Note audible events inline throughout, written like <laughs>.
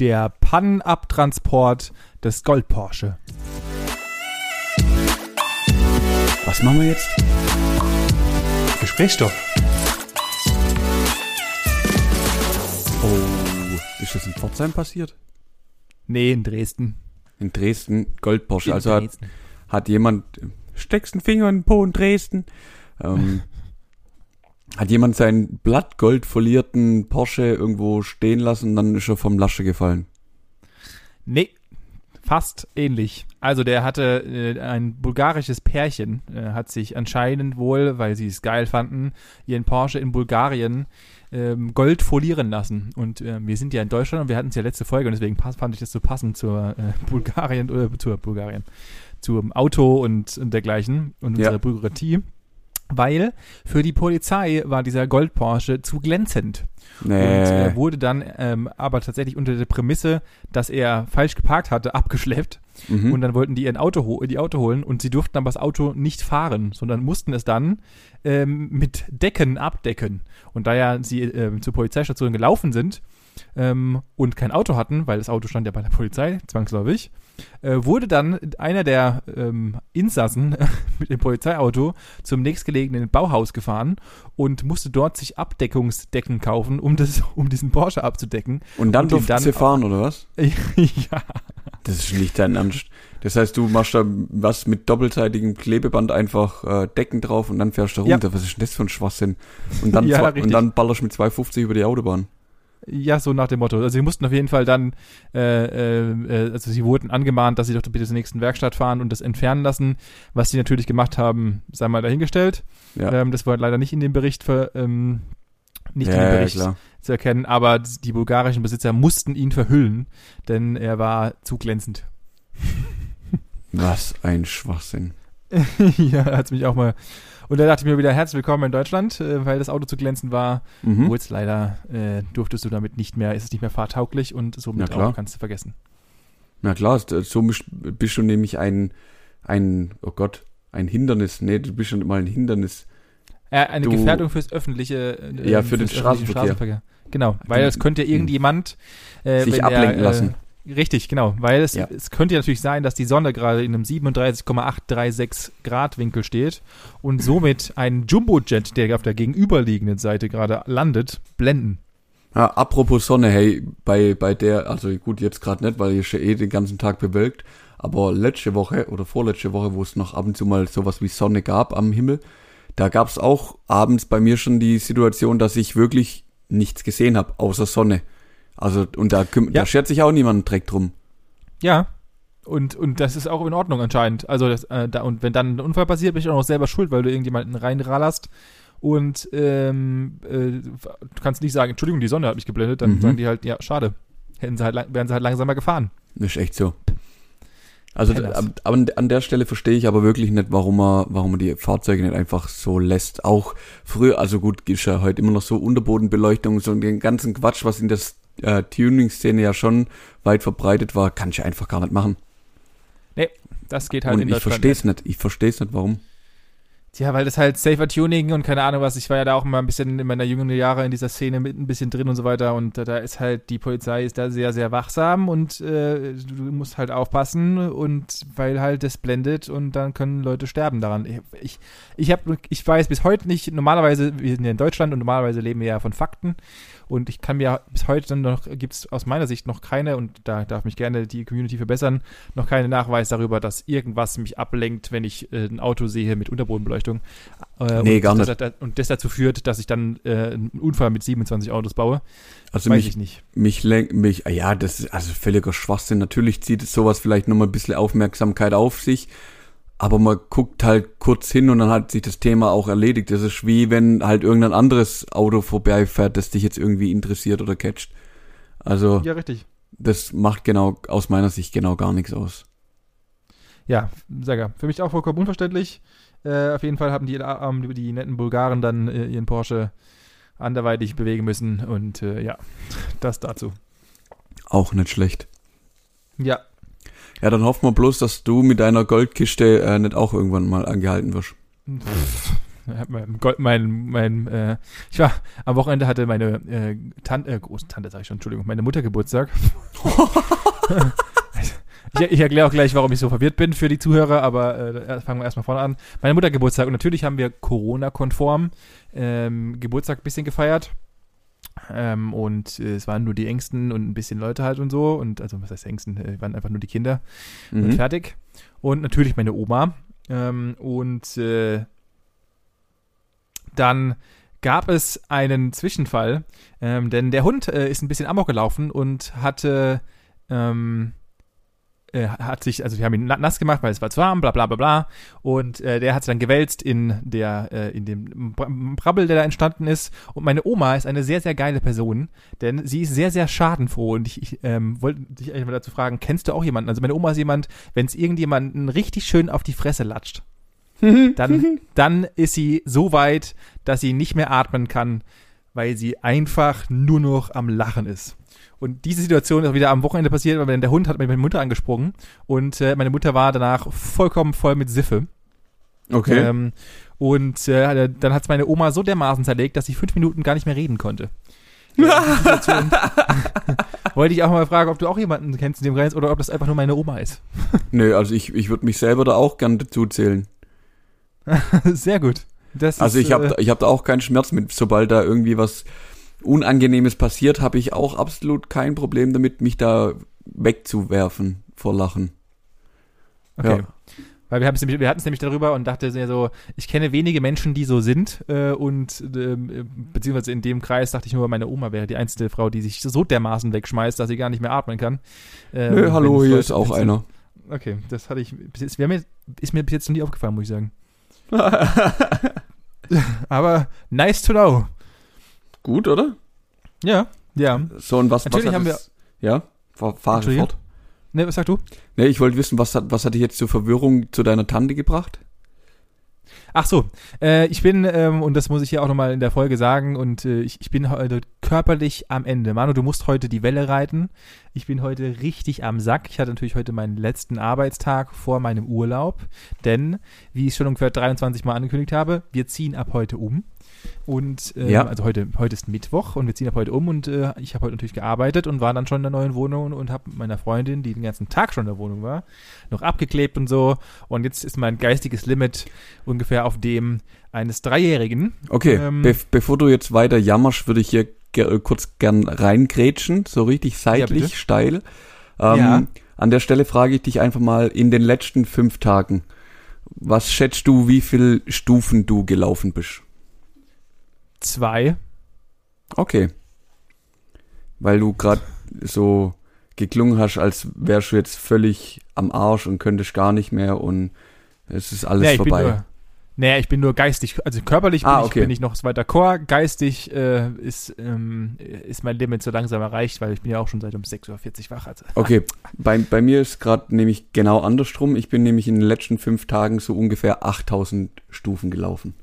Der Pannenabtransport des Gold Porsche. Was machen wir jetzt? Gesprächsstoff. Oh, ist das in Pforzheim passiert? Nee, in Dresden. In Dresden, Gold Porsche. In also hat, hat jemand, steckst einen Finger in den Po in Dresden, ähm, <laughs> hat jemand seinen blattgold folierten Porsche irgendwo stehen lassen, dann ist er vom Lasche gefallen. Nee, fast ähnlich. Also der hatte äh, ein bulgarisches Pärchen, äh, hat sich anscheinend wohl, weil sie es geil fanden, ihren Porsche in Bulgarien ähm, Gold folieren lassen. Und äh, wir sind ja in Deutschland und wir hatten es ja letzte Folge und deswegen fand ich das so passend zur äh, <laughs> Bulgarien oder zur Bulgarien, zum Auto und, und dergleichen und Ja. unserer Bürokratie. Weil für die Polizei war dieser Gold Porsche zu glänzend. Und Nee. er wurde dann ähm, aber tatsächlich unter der Prämisse, dass er falsch geparkt hatte, <laughs> abgeschleppt. mhm. Und dann wollten die ihr Auto, die Auto holen und sie durften aber das Auto nicht fahren, sondern mussten es dann ähm, mit Decken abdecken. Und da ja sie ähm, zur Polizeistation gelaufen sind ähm, und kein Auto hatten, weil das Auto stand ja bei der Polizei, zwangsläufig, äh, wurde dann einer der ähm, Insassen <laughs> mit dem Polizeiauto zum nächstgelegenen Bauhaus gefahren und musste dort sich Abdeckungsdecken kaufen, um, das, <laughs> um diesen Porsche abzudecken. und dann und durften dann sie fahren, oder was? <laughs> ja. Das ist nicht dein Ernst. Das heißt, du machst da was mit doppelseitigem Klebeband einfach äh, Decken drauf und dann fährst du Ja. runter. Was ist denn das für ein Schwachsinn? Und dann, Ja, und dann ballerst du mit 250 über die Autobahn. Ja, so nach dem Motto. Also sie mussten auf jeden Fall dann, äh, äh, also sie wurden angemahnt, dass sie doch bitte zur nächsten Werkstatt fahren und das entfernen lassen. Was sie natürlich gemacht haben, sei mal dahingestellt. Ja, Ähm, das war leider nicht in dem Bericht ver, ähm, nicht in ja, dem ja, Bericht klar. zu erkennen, aber die bulgarischen Besitzer mussten ihn verhüllen, denn er war zu glänzend. Was ein Schwachsinn. <laughs> ja, hat's mich auch mal. Und da dachte ich mir wieder herzlich willkommen in Deutschland, äh, weil das Auto zu glänzend war. Mhm. Obwohl es leider äh, durftest du damit nicht mehr, ist es nicht mehr fahrtauglich und somit auch kannst du vergessen. Na klar, ist- so bist, du nämlich ein, ein, oh Gott, ein Hindernis. Nee, du bist schon mal ein Hindernis. Äh, eine Du- Gefährdung fürs öffentliche äh, Ja, für den öffentliche Straßenverkehr. Genau, weil es könnte irgendjemand äh, Sich ablenken er, lassen. Äh, richtig, genau, weil es, Ja. es könnte ja natürlich sein, dass die Sonne gerade in einem 37,836 Grad Winkel steht und somit ein Jumbojet, der auf der gegenüberliegenden Seite gerade landet, blenden. Ja, apropos Sonne, hey, bei, bei der, also gut, jetzt gerade nicht, weil hier ist ja eh den ganzen Tag bewölkt, aber letzte Woche oder vorletzte Woche, wo es noch ab und zu mal sowas wie Sonne gab am Himmel, da gab es auch abends bei mir schon die Situation, dass ich wirklich nichts gesehen habe, außer Sonne. Also, und da, Ja. da schert sich auch niemand Dreck drum. Ja. Und, und das ist auch in Ordnung anscheinend. Also das, äh, da, und wenn dann ein Unfall passiert, bist du auch noch selber schuld, weil du irgendjemanden reinrallerst und ähm, äh, du kannst nicht sagen, Entschuldigung, die Sonne hat mich geblendet, dann Mhm. sagen die halt, ja, schade. Hätten sie halt, wären sie halt langsamer gefahren. Das ist echt so. Also ab- aber an- an der Stelle verstehe ich aber wirklich nicht, warum man, warum man die Fahrzeuge nicht einfach so lässt. Auch früher, also gut, ist ja heute immer noch so Unterbodenbeleuchtung, so den ganzen Quatsch, was in der äh, Tuning-Szene ja schon weit verbreitet war, kann ich einfach gar nicht machen. Das geht halt Und in ich Deutschland verstehe es nicht. Ich verstehe es nicht, warum. Tja, weil das halt Safer Tuning und keine Ahnung was. Ich war ja da auch mal ein bisschen in meiner jüngeren Jahre in dieser Szene mit ein bisschen drin und so weiter. Und da, da ist halt, die Polizei ist da sehr, sehr wachsam und äh, du musst halt aufpassen und weil halt das blendet und dann können Leute sterben daran. Ich, ich, ich, hab, ich weiß bis heute nicht, normalerweise, wir sind ja in Deutschland und normalerweise leben wir ja von Fakten. Und ich kann mir bis heute dann noch, gibt es aus meiner Sicht noch keine, und da darf mich gerne die Community verbessern, noch keine Nachweis darüber, dass irgendwas mich ablenkt, wenn ich äh, ein Auto sehe mit Unterbodenbeleuchtung. Äh, Nee, und gar das, nicht. das- Und das dazu führt, dass ich dann äh, einen Unfall mit 27 Autos baue. Also weiß mich, ich nicht. mich lenkt, mich, ja, das ist also völliger Schwachsinn. Natürlich zieht sowas vielleicht nochmal ein bisschen Aufmerksamkeit auf sich, aber man guckt halt kurz hin und dann hat sich das Thema auch erledigt. Das ist wie wenn halt irgendein anderes Auto vorbeifährt, das dich jetzt irgendwie interessiert oder catcht. Also, Ja, richtig. das macht genau, aus meiner Sicht genau gar nichts aus. Ja, Sager. Für mich auch vollkommen unverständlich. Äh, auf jeden Fall haben die, ähm, die netten Bulgaren dann äh, ihren Porsche anderweitig bewegen müssen und äh, ja, <laughs> das dazu. Auch nicht schlecht. Ja, Ja, dann hoffen wir bloß, dass du mit deiner Goldkiste äh, nicht auch irgendwann mal angehalten wirst. Mein, mein, äh, ich war am Wochenende hatte meine äh, Tante, äh, große Tante, sag ich schon, Entschuldigung, meine Mutter Geburtstag. <laughs> ich, ich erkläre auch gleich, warum ich so verwirrt bin für die Zuhörer, aber äh, fangen wir erstmal vorne an. Meine Mutter Geburtstag und natürlich haben wir Corona-konform ähm, Geburtstag ein bisschen gefeiert. Ähm, und äh, es waren nur die Ängsten und ein bisschen Leute halt und so. Und also, was heißt Ängsten? Äh, waren einfach nur die Kinder Mhm. und fertig. Und natürlich meine Oma. Ähm, und äh, dann gab es einen Zwischenfall, ähm, denn der Hund äh, ist ein bisschen amok gelaufen und hatte ähm, äh, hat sich, also wir haben ihn na- nass gemacht, weil es war zu warm, bla bla bla bla. Und äh, der hat sich dann gewälzt in der, äh, in dem Bra- Brabbel, der da entstanden ist. Und meine Oma ist eine sehr, sehr geile Person, denn sie ist sehr, sehr schadenfroh. Und ich, ich ähm, wollte dich eigentlich mal dazu fragen, kennst du auch jemanden? Also meine Oma ist jemand, wenn es irgendjemanden richtig schön auf die Fresse latscht, <laughs> dann, dann ist sie so weit, dass sie nicht mehr atmen kann, weil sie einfach nur noch am Lachen ist. Und diese Situation ist auch wieder am Wochenende passiert, weil der Hund hat meine Mutter angesprungen und äh, meine Mutter war danach vollkommen voll mit Siffe. Okay. Ähm, und äh, dann hat es meine Oma so dermaßen zerlegt, dass sie fünf Minuten gar nicht mehr reden konnte. <laughs> <laughs> Wollte ich auch mal fragen, ob du auch jemanden kennst in dem Kreis oder ob das einfach nur meine Oma ist. <laughs> Nö, also ich, ich würde mich selber da auch gern dazu zählen. Sehr gut. Das Also ist, ich habe äh, ich hab da auch keinen Schmerz mit. Sobald da irgendwie was Unangenehmes passiert, habe ich auch absolut kein Problem damit, mich da wegzuwerfen vor Lachen. Okay. Ja. Weil wir, nämlich- wir hatten es nämlich darüber und dachte sehr so, ich kenne wenige Menschen, die so sind äh, und äh, beziehungsweise in dem Kreis dachte ich nur, meine Oma wäre die einzige Frau, die sich so dermaßen wegschmeißt, dass sie gar nicht mehr atmen kann. Ähm, Nö, hallo, hier Leute- ist auch einer. Okay, das hatte ich wäre mir, ist mir bis jetzt noch nie aufgefallen, muss ich sagen. <laughs> Aber nice to know. Gut, oder? Ja, ja. So, und was, Natürlich was haben es- Ja, fahr, Entschuldige? fort. Ne, was sagst du? Nee, ich wollte wissen, was hat, was hat dich jetzt zur Verwirrung zu deiner Tante gebracht? Ach so, äh, ich bin, ähm, und das muss ich hier auch nochmal in der Folge sagen, und äh, ich, ich bin heute körperlich am Ende. Manu, du musst heute die Welle reiten. Ich bin heute richtig am Sack. Ich hatte natürlich heute meinen letzten Arbeitstag vor meinem Urlaub, denn, wie ich schon ungefähr 23 Mal angekündigt habe, wir ziehen ab heute um. Und äh, Ja. also heute, heute ist Mittwoch und wir ziehen ab heute um und äh, ich habe heute natürlich gearbeitet und war dann schon in der neuen Wohnung und, habe mit meiner Freundin, die den ganzen Tag schon in der Wohnung war, noch abgeklebt und so. Und jetzt ist mein geistiges Limit ungefähr auf dem eines Dreijährigen. Okay, Ähm, be bevor du jetzt weiter jammerst, würde ich hier ger äh, kurz gern reingrätschen, so richtig seitlich, bitte. steil. Ähm, Ja. An der Stelle frage ich dich einfach mal, in den letzten fünf Tagen, was schätzt du, wie viel Stufen du gelaufen bist? Zwei. Okay. Weil du gerade so geklungen hast, als wärst du jetzt völlig am Arsch und könntest gar nicht mehr und es ist alles Nee, vorbei. Nur, naja, ich bin nur geistig, also körperlich Ah, bin, okay. ich, bin ich noch weiter Chor, geistig äh, ist, ähm, ist mein Limit so langsam erreicht, weil ich bin ja auch schon seit um 6.40 Uhr wach. Also. Okay, <laughs> bei, bei mir ist gerade nämlich genau andersrum. Ich bin nämlich in den letzten fünf Tagen so ungefähr 8000 Stufen gelaufen.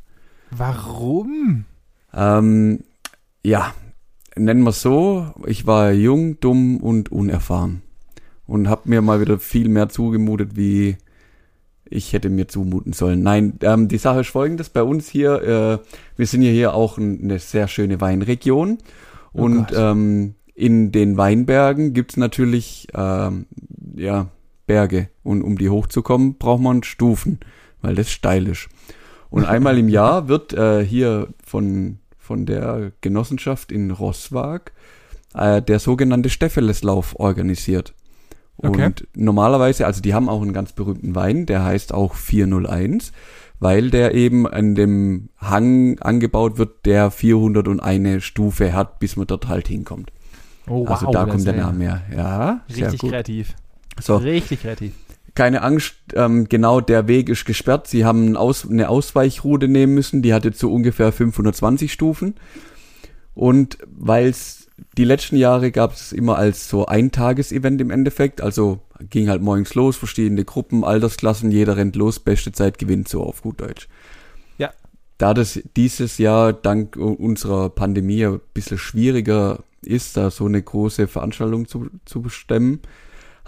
Warum? Ähm, ja, nennen wir es so, ich war jung, dumm und unerfahren. Und habe mir mal wieder viel mehr zugemutet, wie ich hätte mir zumuten sollen. Nein, ähm, die Sache ist folgendes. Bei uns hier, äh, wir sind ja hier auch ein, eine sehr schöne Weinregion. Oh und Gott. ähm, in den Weinbergen gibt's natürlich ähm, ja, Berge. Und um die hochzukommen, braucht man Stufen, weil das steil ist. Und einmal im <laughs> Jahr wird äh, hier von, von der Genossenschaft in Rosswag äh, der sogenannte Stepheleslauf organisiert. Und Okay. normalerweise, also die haben auch einen ganz berühmten Wein, der heißt auch 401, weil der eben an dem Hang angebaut wird, der 401 Stufe hat, bis man dort halt hinkommt. Oh, also da kommt der Name her. Ja, Richtig kreativ. So, Richtig kreativ. Keine Angst, ähm, genau der Weg ist gesperrt. Sie haben Aus, eine Ausweichroute nehmen müssen, die hat jetzt so ungefähr 520 Stufen. Und weil es die letzten Jahre gab es immer als so Eintagesevent im Endeffekt, also ging halt morgens los, verschiedene Gruppen, Altersklassen, jeder rennt los, beste Zeit gewinnt, so auf gut Deutsch. Ja. Da das dieses Jahr dank unserer Pandemie ein bisschen schwieriger ist, da so eine große Veranstaltung zu, zu bestemmen,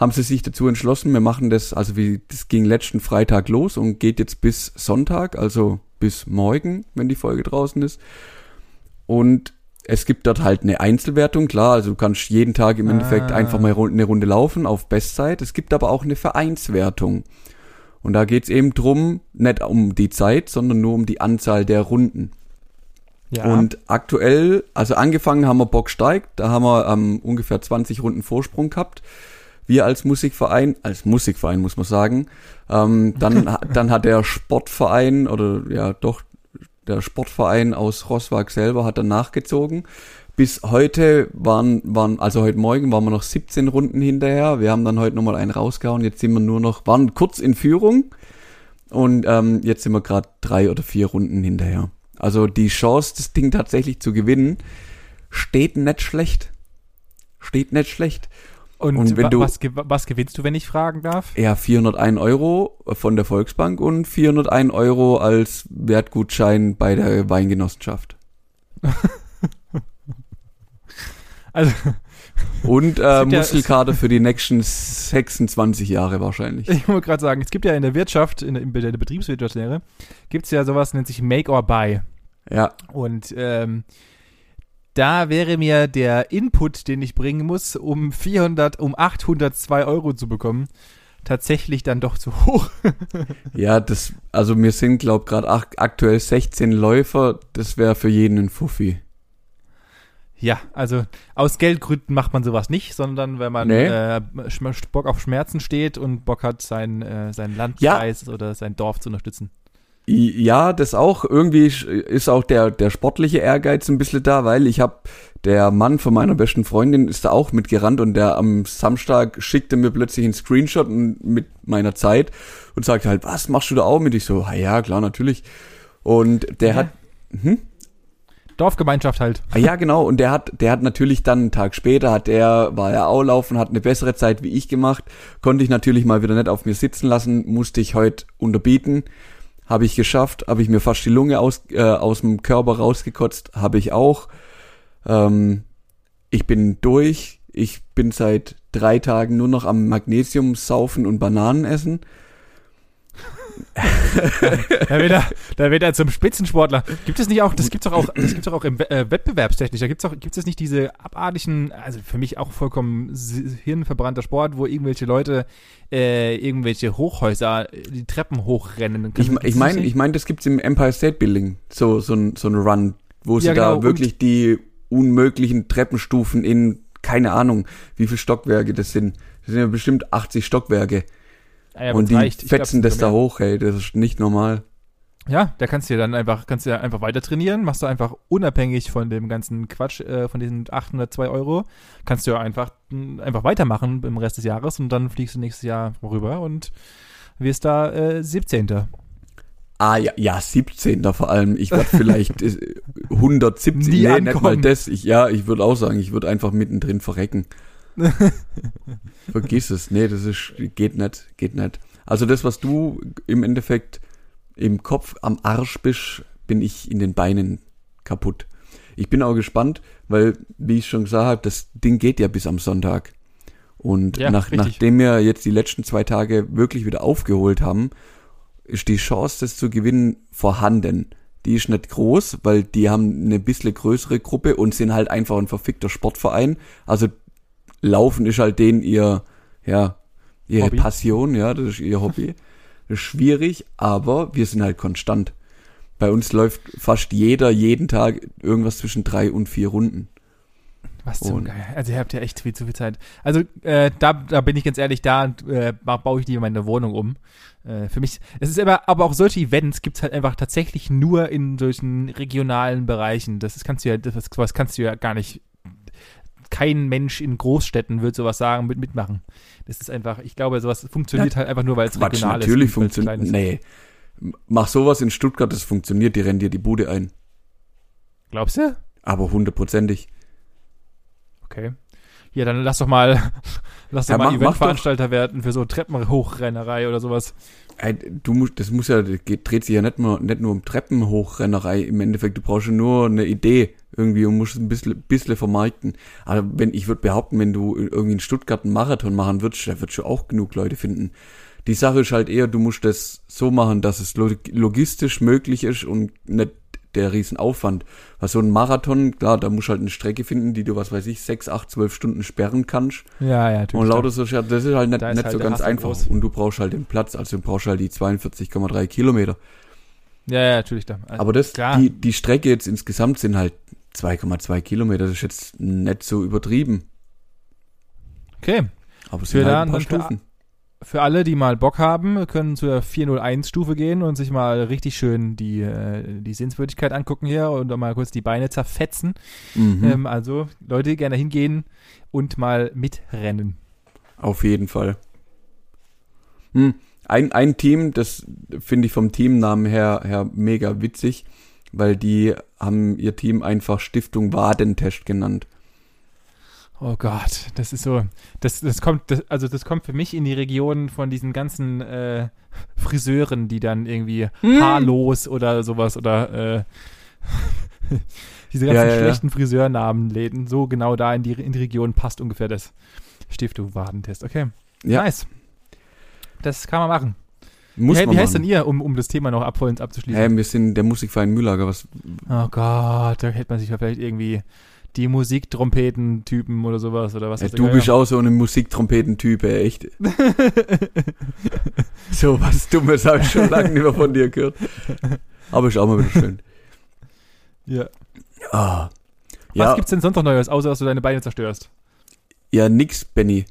haben sie sich dazu entschlossen, wir machen das, also wie, das ging letzten Freitag los und geht jetzt bis Sonntag, also bis morgen, wenn die Folge draußen ist. Und es gibt dort halt eine Einzelwertung, klar, also du kannst jeden Tag im Endeffekt Ah. einfach mal eine Runde laufen auf Bestzeit. Es gibt aber auch eine Vereinswertung. Und da geht's eben drum, nicht um die Zeit, sondern nur um die Anzahl der Runden. Ja. Und aktuell, also angefangen haben wir Bock steigt, da haben wir ähm, ungefähr 20 Runden Vorsprung gehabt. Wir als Musikverein, als Musikverein muss man sagen, ähm, dann, <laughs> dann hat der Sportverein oder ja doch der Sportverein aus Rosswag selber hat dann nachgezogen. Bis heute waren, waren, also heute Morgen waren wir noch 17 Runden hinterher. Wir haben dann heute nochmal einen rausgehauen. Jetzt sind wir nur noch, waren kurz in Führung und ähm, jetzt sind wir gerade drei oder vier Runden hinterher. Also die Chance, das Ding tatsächlich zu gewinnen, steht nicht schlecht. Steht nicht schlecht. Und und wenn du- was, was gewinnst du, wenn ich fragen darf? Ja, 401 Euro von der Volksbank und 401 Euro als Wertgutschein bei der Weingenossenschaft. <laughs> Also, Und <laughs> äh, ja- Muskelkater für die nächsten 26 Jahre wahrscheinlich. <laughs> ich wollte gerade sagen, es gibt ja in der Wirtschaft, in der, in der Betriebswirtschaftslehre, gibt es ja sowas, nennt sich Make or Buy. Ja, Und ähm, da wäre mir der Input, den ich bringen muss, um 400, um 802 Euro zu bekommen, tatsächlich dann doch zu hoch. <laughs> ja, das, also wir sind glaub gerade aktuell 16 Läufer, das wäre für jeden ein Fuffi. Ja, also aus Geldgründen macht man sowas nicht, sondern wenn man Nee. äh, Bock auf Schmerzen steht und Bock hat, sein, äh, sein Landkreis oder sein Dorf zu unterstützen. Ja, das auch. Irgendwie ist auch der, der sportliche Ehrgeiz ein bisschen da, weil ich habe, der Mann von meiner besten Freundin ist da auch mitgerannt und der am Samstag schickte mir plötzlich einen Screenshot mit meiner Zeit und sagte halt, was machst du da auch mit? Ich so, "Ah ja, klar, natürlich. Und der Ja. hat, hm? Dorfgemeinschaft halt. Ah, ja, genau. Und der hat, der hat natürlich dann einen Tag später, hat er, war er auch laufen, hat eine bessere Zeit wie ich gemacht. Konnte ich natürlich mal wieder nicht auf mir sitzen lassen, musste ich heute unterbieten. Habe ich geschafft, habe ich mir fast die Lunge aus, äh, aus dem Körper rausgekotzt, habe ich auch. Ähm, ich bin durch. Ich bin seit drei Tagen nur noch am Magnesium saufen und Bananen essen. <laughs> Da wird er, da wird er zum Spitzensportler. Gibt es nicht auch, das gibt's doch auch, das gibt's doch auch im äh, Wettbewerbstechnisch. Da gibt's auch, gibt es nicht diese abartigen, also für mich auch vollkommen hirnverbrannter Sport, wo irgendwelche Leute äh, irgendwelche Hochhäuser äh, die Treppen hochrennen. Ich, Gibt's ich das meine, ich meine, das gibt's im Empire State Building, so so ein so ein Run, wo sie Ja, genau, da wirklich die unmöglichen Treppenstufen in keine Ahnung, wie viele Stockwerke das sind. Das sind ja bestimmt 80 Stockwerke ja, und die reicht. Ich glaub, fetzen es das da hoch, hey, das ist nicht normal. Ja, da kannst du ja dann einfach, kannst du ja einfach weiter trainieren, machst du einfach unabhängig von dem ganzen Quatsch, äh, von diesen 802 Euro, kannst du ja einfach, mh, einfach weitermachen im Rest des Jahres und dann fliegst du nächstes Jahr rüber und wirst da äh, 17. Ah ja, ja, 17. vor allem. Ich werde <laughs> vielleicht äh, 170, Nie nee, nicht mal das. Ich, ja, ich würde auch sagen, ich würde einfach mittendrin verrecken. <laughs> Vergiss es. Nee, das ist, geht nicht, geht nicht. Also das, was du im Endeffekt im Kopf am Arsch bist, bin ich in den Beinen kaputt. Ich bin auch gespannt, weil, wie ich schon gesagt habe, das Ding geht ja bis am Sonntag. Und Ja, nach, nachdem wir jetzt die letzten zwei Tage wirklich wieder aufgeholt haben, ist die Chance, das zu gewinnen, vorhanden. Die ist nicht groß, weil die haben eine bisschen größere Gruppe und sind halt einfach ein verfickter Sportverein. Also Laufen ist halt denen ihr, ja, ihre Hobby. Passion, ja, das ist ihr Hobby. <laughs> Das ist schwierig, aber wir sind halt konstant. Bei uns läuft fast jeder jeden Tag irgendwas zwischen drei und vier Runden. Was zum Und- Geil. Also ihr habt ja echt viel zu viel Zeit. Also äh, da, da bin ich ganz ehrlich, da äh, ba- baue ich lieber meine Wohnung um. Äh, für mich, es ist aber, aber auch solche Events gibt es halt einfach tatsächlich nur in solchen regionalen Bereichen. Das ist, kannst du ja, das, sowas kannst du ja gar nicht. Kein Mensch in Großstädten wird sowas sagen, mit mitmachen. Das ist einfach, ich glaube, sowas funktioniert halt einfach nur, weil es Quatsch, regional natürlich ist. klein funktioniert. Nee. Mach sowas in Stuttgart, das funktioniert, die rennen dir die Bude ein. Glaubst du? Aber hundertprozentig. Okay. Ja, dann lass doch mal, <laughs> Lass Ja, doch mal mach- mach Eventveranstalter werden für so Treppenhochrennerei oder sowas. Du musst, das muss ja, das dreht sich ja nicht nur, nicht nur um Treppenhochrennerei im Endeffekt. Du brauchst ja nur eine Idee irgendwie und musst es ein bisschen, bisschen vermarkten. Aber wenn, ich würde behaupten, wenn du irgendwie in Stuttgart einen Marathon machen würdest, da würdest du auch genug Leute finden. Die Sache ist halt eher, du musst das so machen, dass es lo- logistisch möglich ist und nicht der Riesenaufwand. Weil so ein Marathon, klar, da musst du halt eine Strecke finden, die du, was weiß ich, sechs, acht, zwölf Stunden sperren kannst. Ja, ja, natürlich. Und lauter so, das ist halt nicht, ist nicht halt so der ganz einfach. groß. Und du brauchst halt den Platz, also du brauchst halt die 42,3 Kilometer. Ja, ja, natürlich. Da. Also, Aber das, klar. die, die Strecke jetzt insgesamt sind halt 2,2 Kilometer. Das ist jetzt nicht so übertrieben. Okay. Aber es sind halt ein paar Stufen. Für alle, die mal Bock haben, können zur 401-Stufe gehen und sich mal richtig schön die, äh, die Sehenswürdigkeit angucken hier und mal kurz die Beine zerfetzen. Mhm. Ähm, also Leute gerne hingehen und mal mitrennen. Auf jeden Fall. Hm. Ein, ein Team, das finde ich vom Teamnamen her, her mega witzig, weil die haben ihr Team einfach Stiftung Wadentest genannt. Oh Gott, das ist so, das, das kommt, das, also das kommt für mich in die Region von diesen ganzen äh, Friseuren, die dann irgendwie Hm. haarlos oder sowas oder äh, <laughs> diese ganzen Ja, ja, ja. schlechten Friseurnamen läden. So genau da in die, in die Region passt ungefähr das Stiftung Wadentest. Okay, Ja, nice. Das kann man machen. muss wie man wie heißt denn machen. ihr, um, um das Thema noch abvollend abzuschließen? Hä, wir sind der Musikverein Mühlager. Was, Oh Gott, da hätte man sich ja vielleicht irgendwie die Musiktrompeten-Typen oder sowas oder was. Ja, du bist auch so ein Musiktrompetentyp, ey, echt. <laughs> so was Dummes habe ich schon lange nicht mehr von dir gehört. Aber ist auch mal wieder schön. Ja. Ah. Was Ja, gibt's denn sonst noch Neues, außer dass du deine Beine zerstörst? ja, nix, Benny.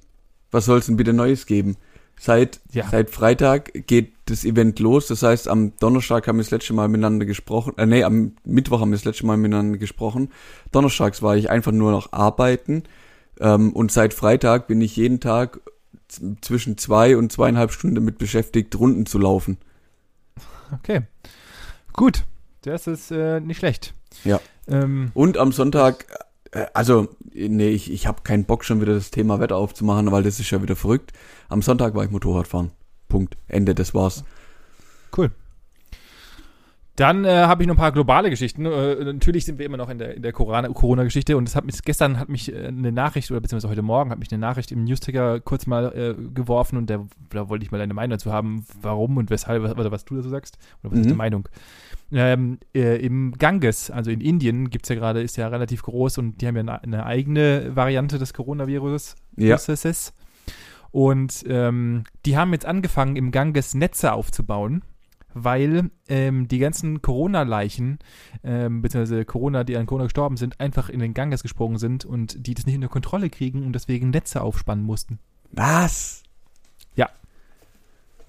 Was soll's denn bitte Neues geben? Seit, Ja. seit Freitag geht das Event los. Das heißt, am Donnerstag haben wir das letzte Mal miteinander gesprochen. Äh, nee, am Mittwoch haben wir das letzte Mal miteinander gesprochen. Donnerstags war ich einfach nur noch arbeiten. Ähm, und seit Freitag bin ich jeden Tag zwischen zwei und zweieinhalb Stunden damit beschäftigt, Runden zu laufen. Okay. Gut. Das ist äh, nicht schlecht. Ja. Ähm, Und am Sonntag, also, nee, ich, ich habe keinen Bock schon wieder das Thema Wetter aufzumachen, weil das ist ja wieder verrückt. Am Sonntag war ich Motorradfahren. Punkt. Ende, das war's. cool. Dann äh, habe ich noch ein paar globale Geschichten. Äh, natürlich sind wir immer noch in der, in der Corona- Corona-Geschichte und es hat mich, gestern hat mich äh, eine Nachricht, oder beziehungsweise heute Morgen hat mich eine Nachricht im Newsticker kurz mal äh, geworfen und der, da wollte ich mal deine Meinung dazu haben, warum und weshalb, oder was du dazu sagst, oder was ist Mhm. deine Meinung? Ähm, äh, Im Ganges, also in Indien, gibt's ja gerade, ist ja relativ groß und die haben ja eine, eine eigene Variante des Coronavirus. Ja. Viruses. Und ähm, die haben jetzt angefangen, im Ganges Netze aufzubauen, weil ähm, die ganzen Corona-Leichen, ähm, beziehungsweise Corona, die an Corona gestorben sind, einfach in den Ganges gesprungen sind und die das nicht unter Kontrolle kriegen und deswegen Netze aufspannen mussten. Was? Ja.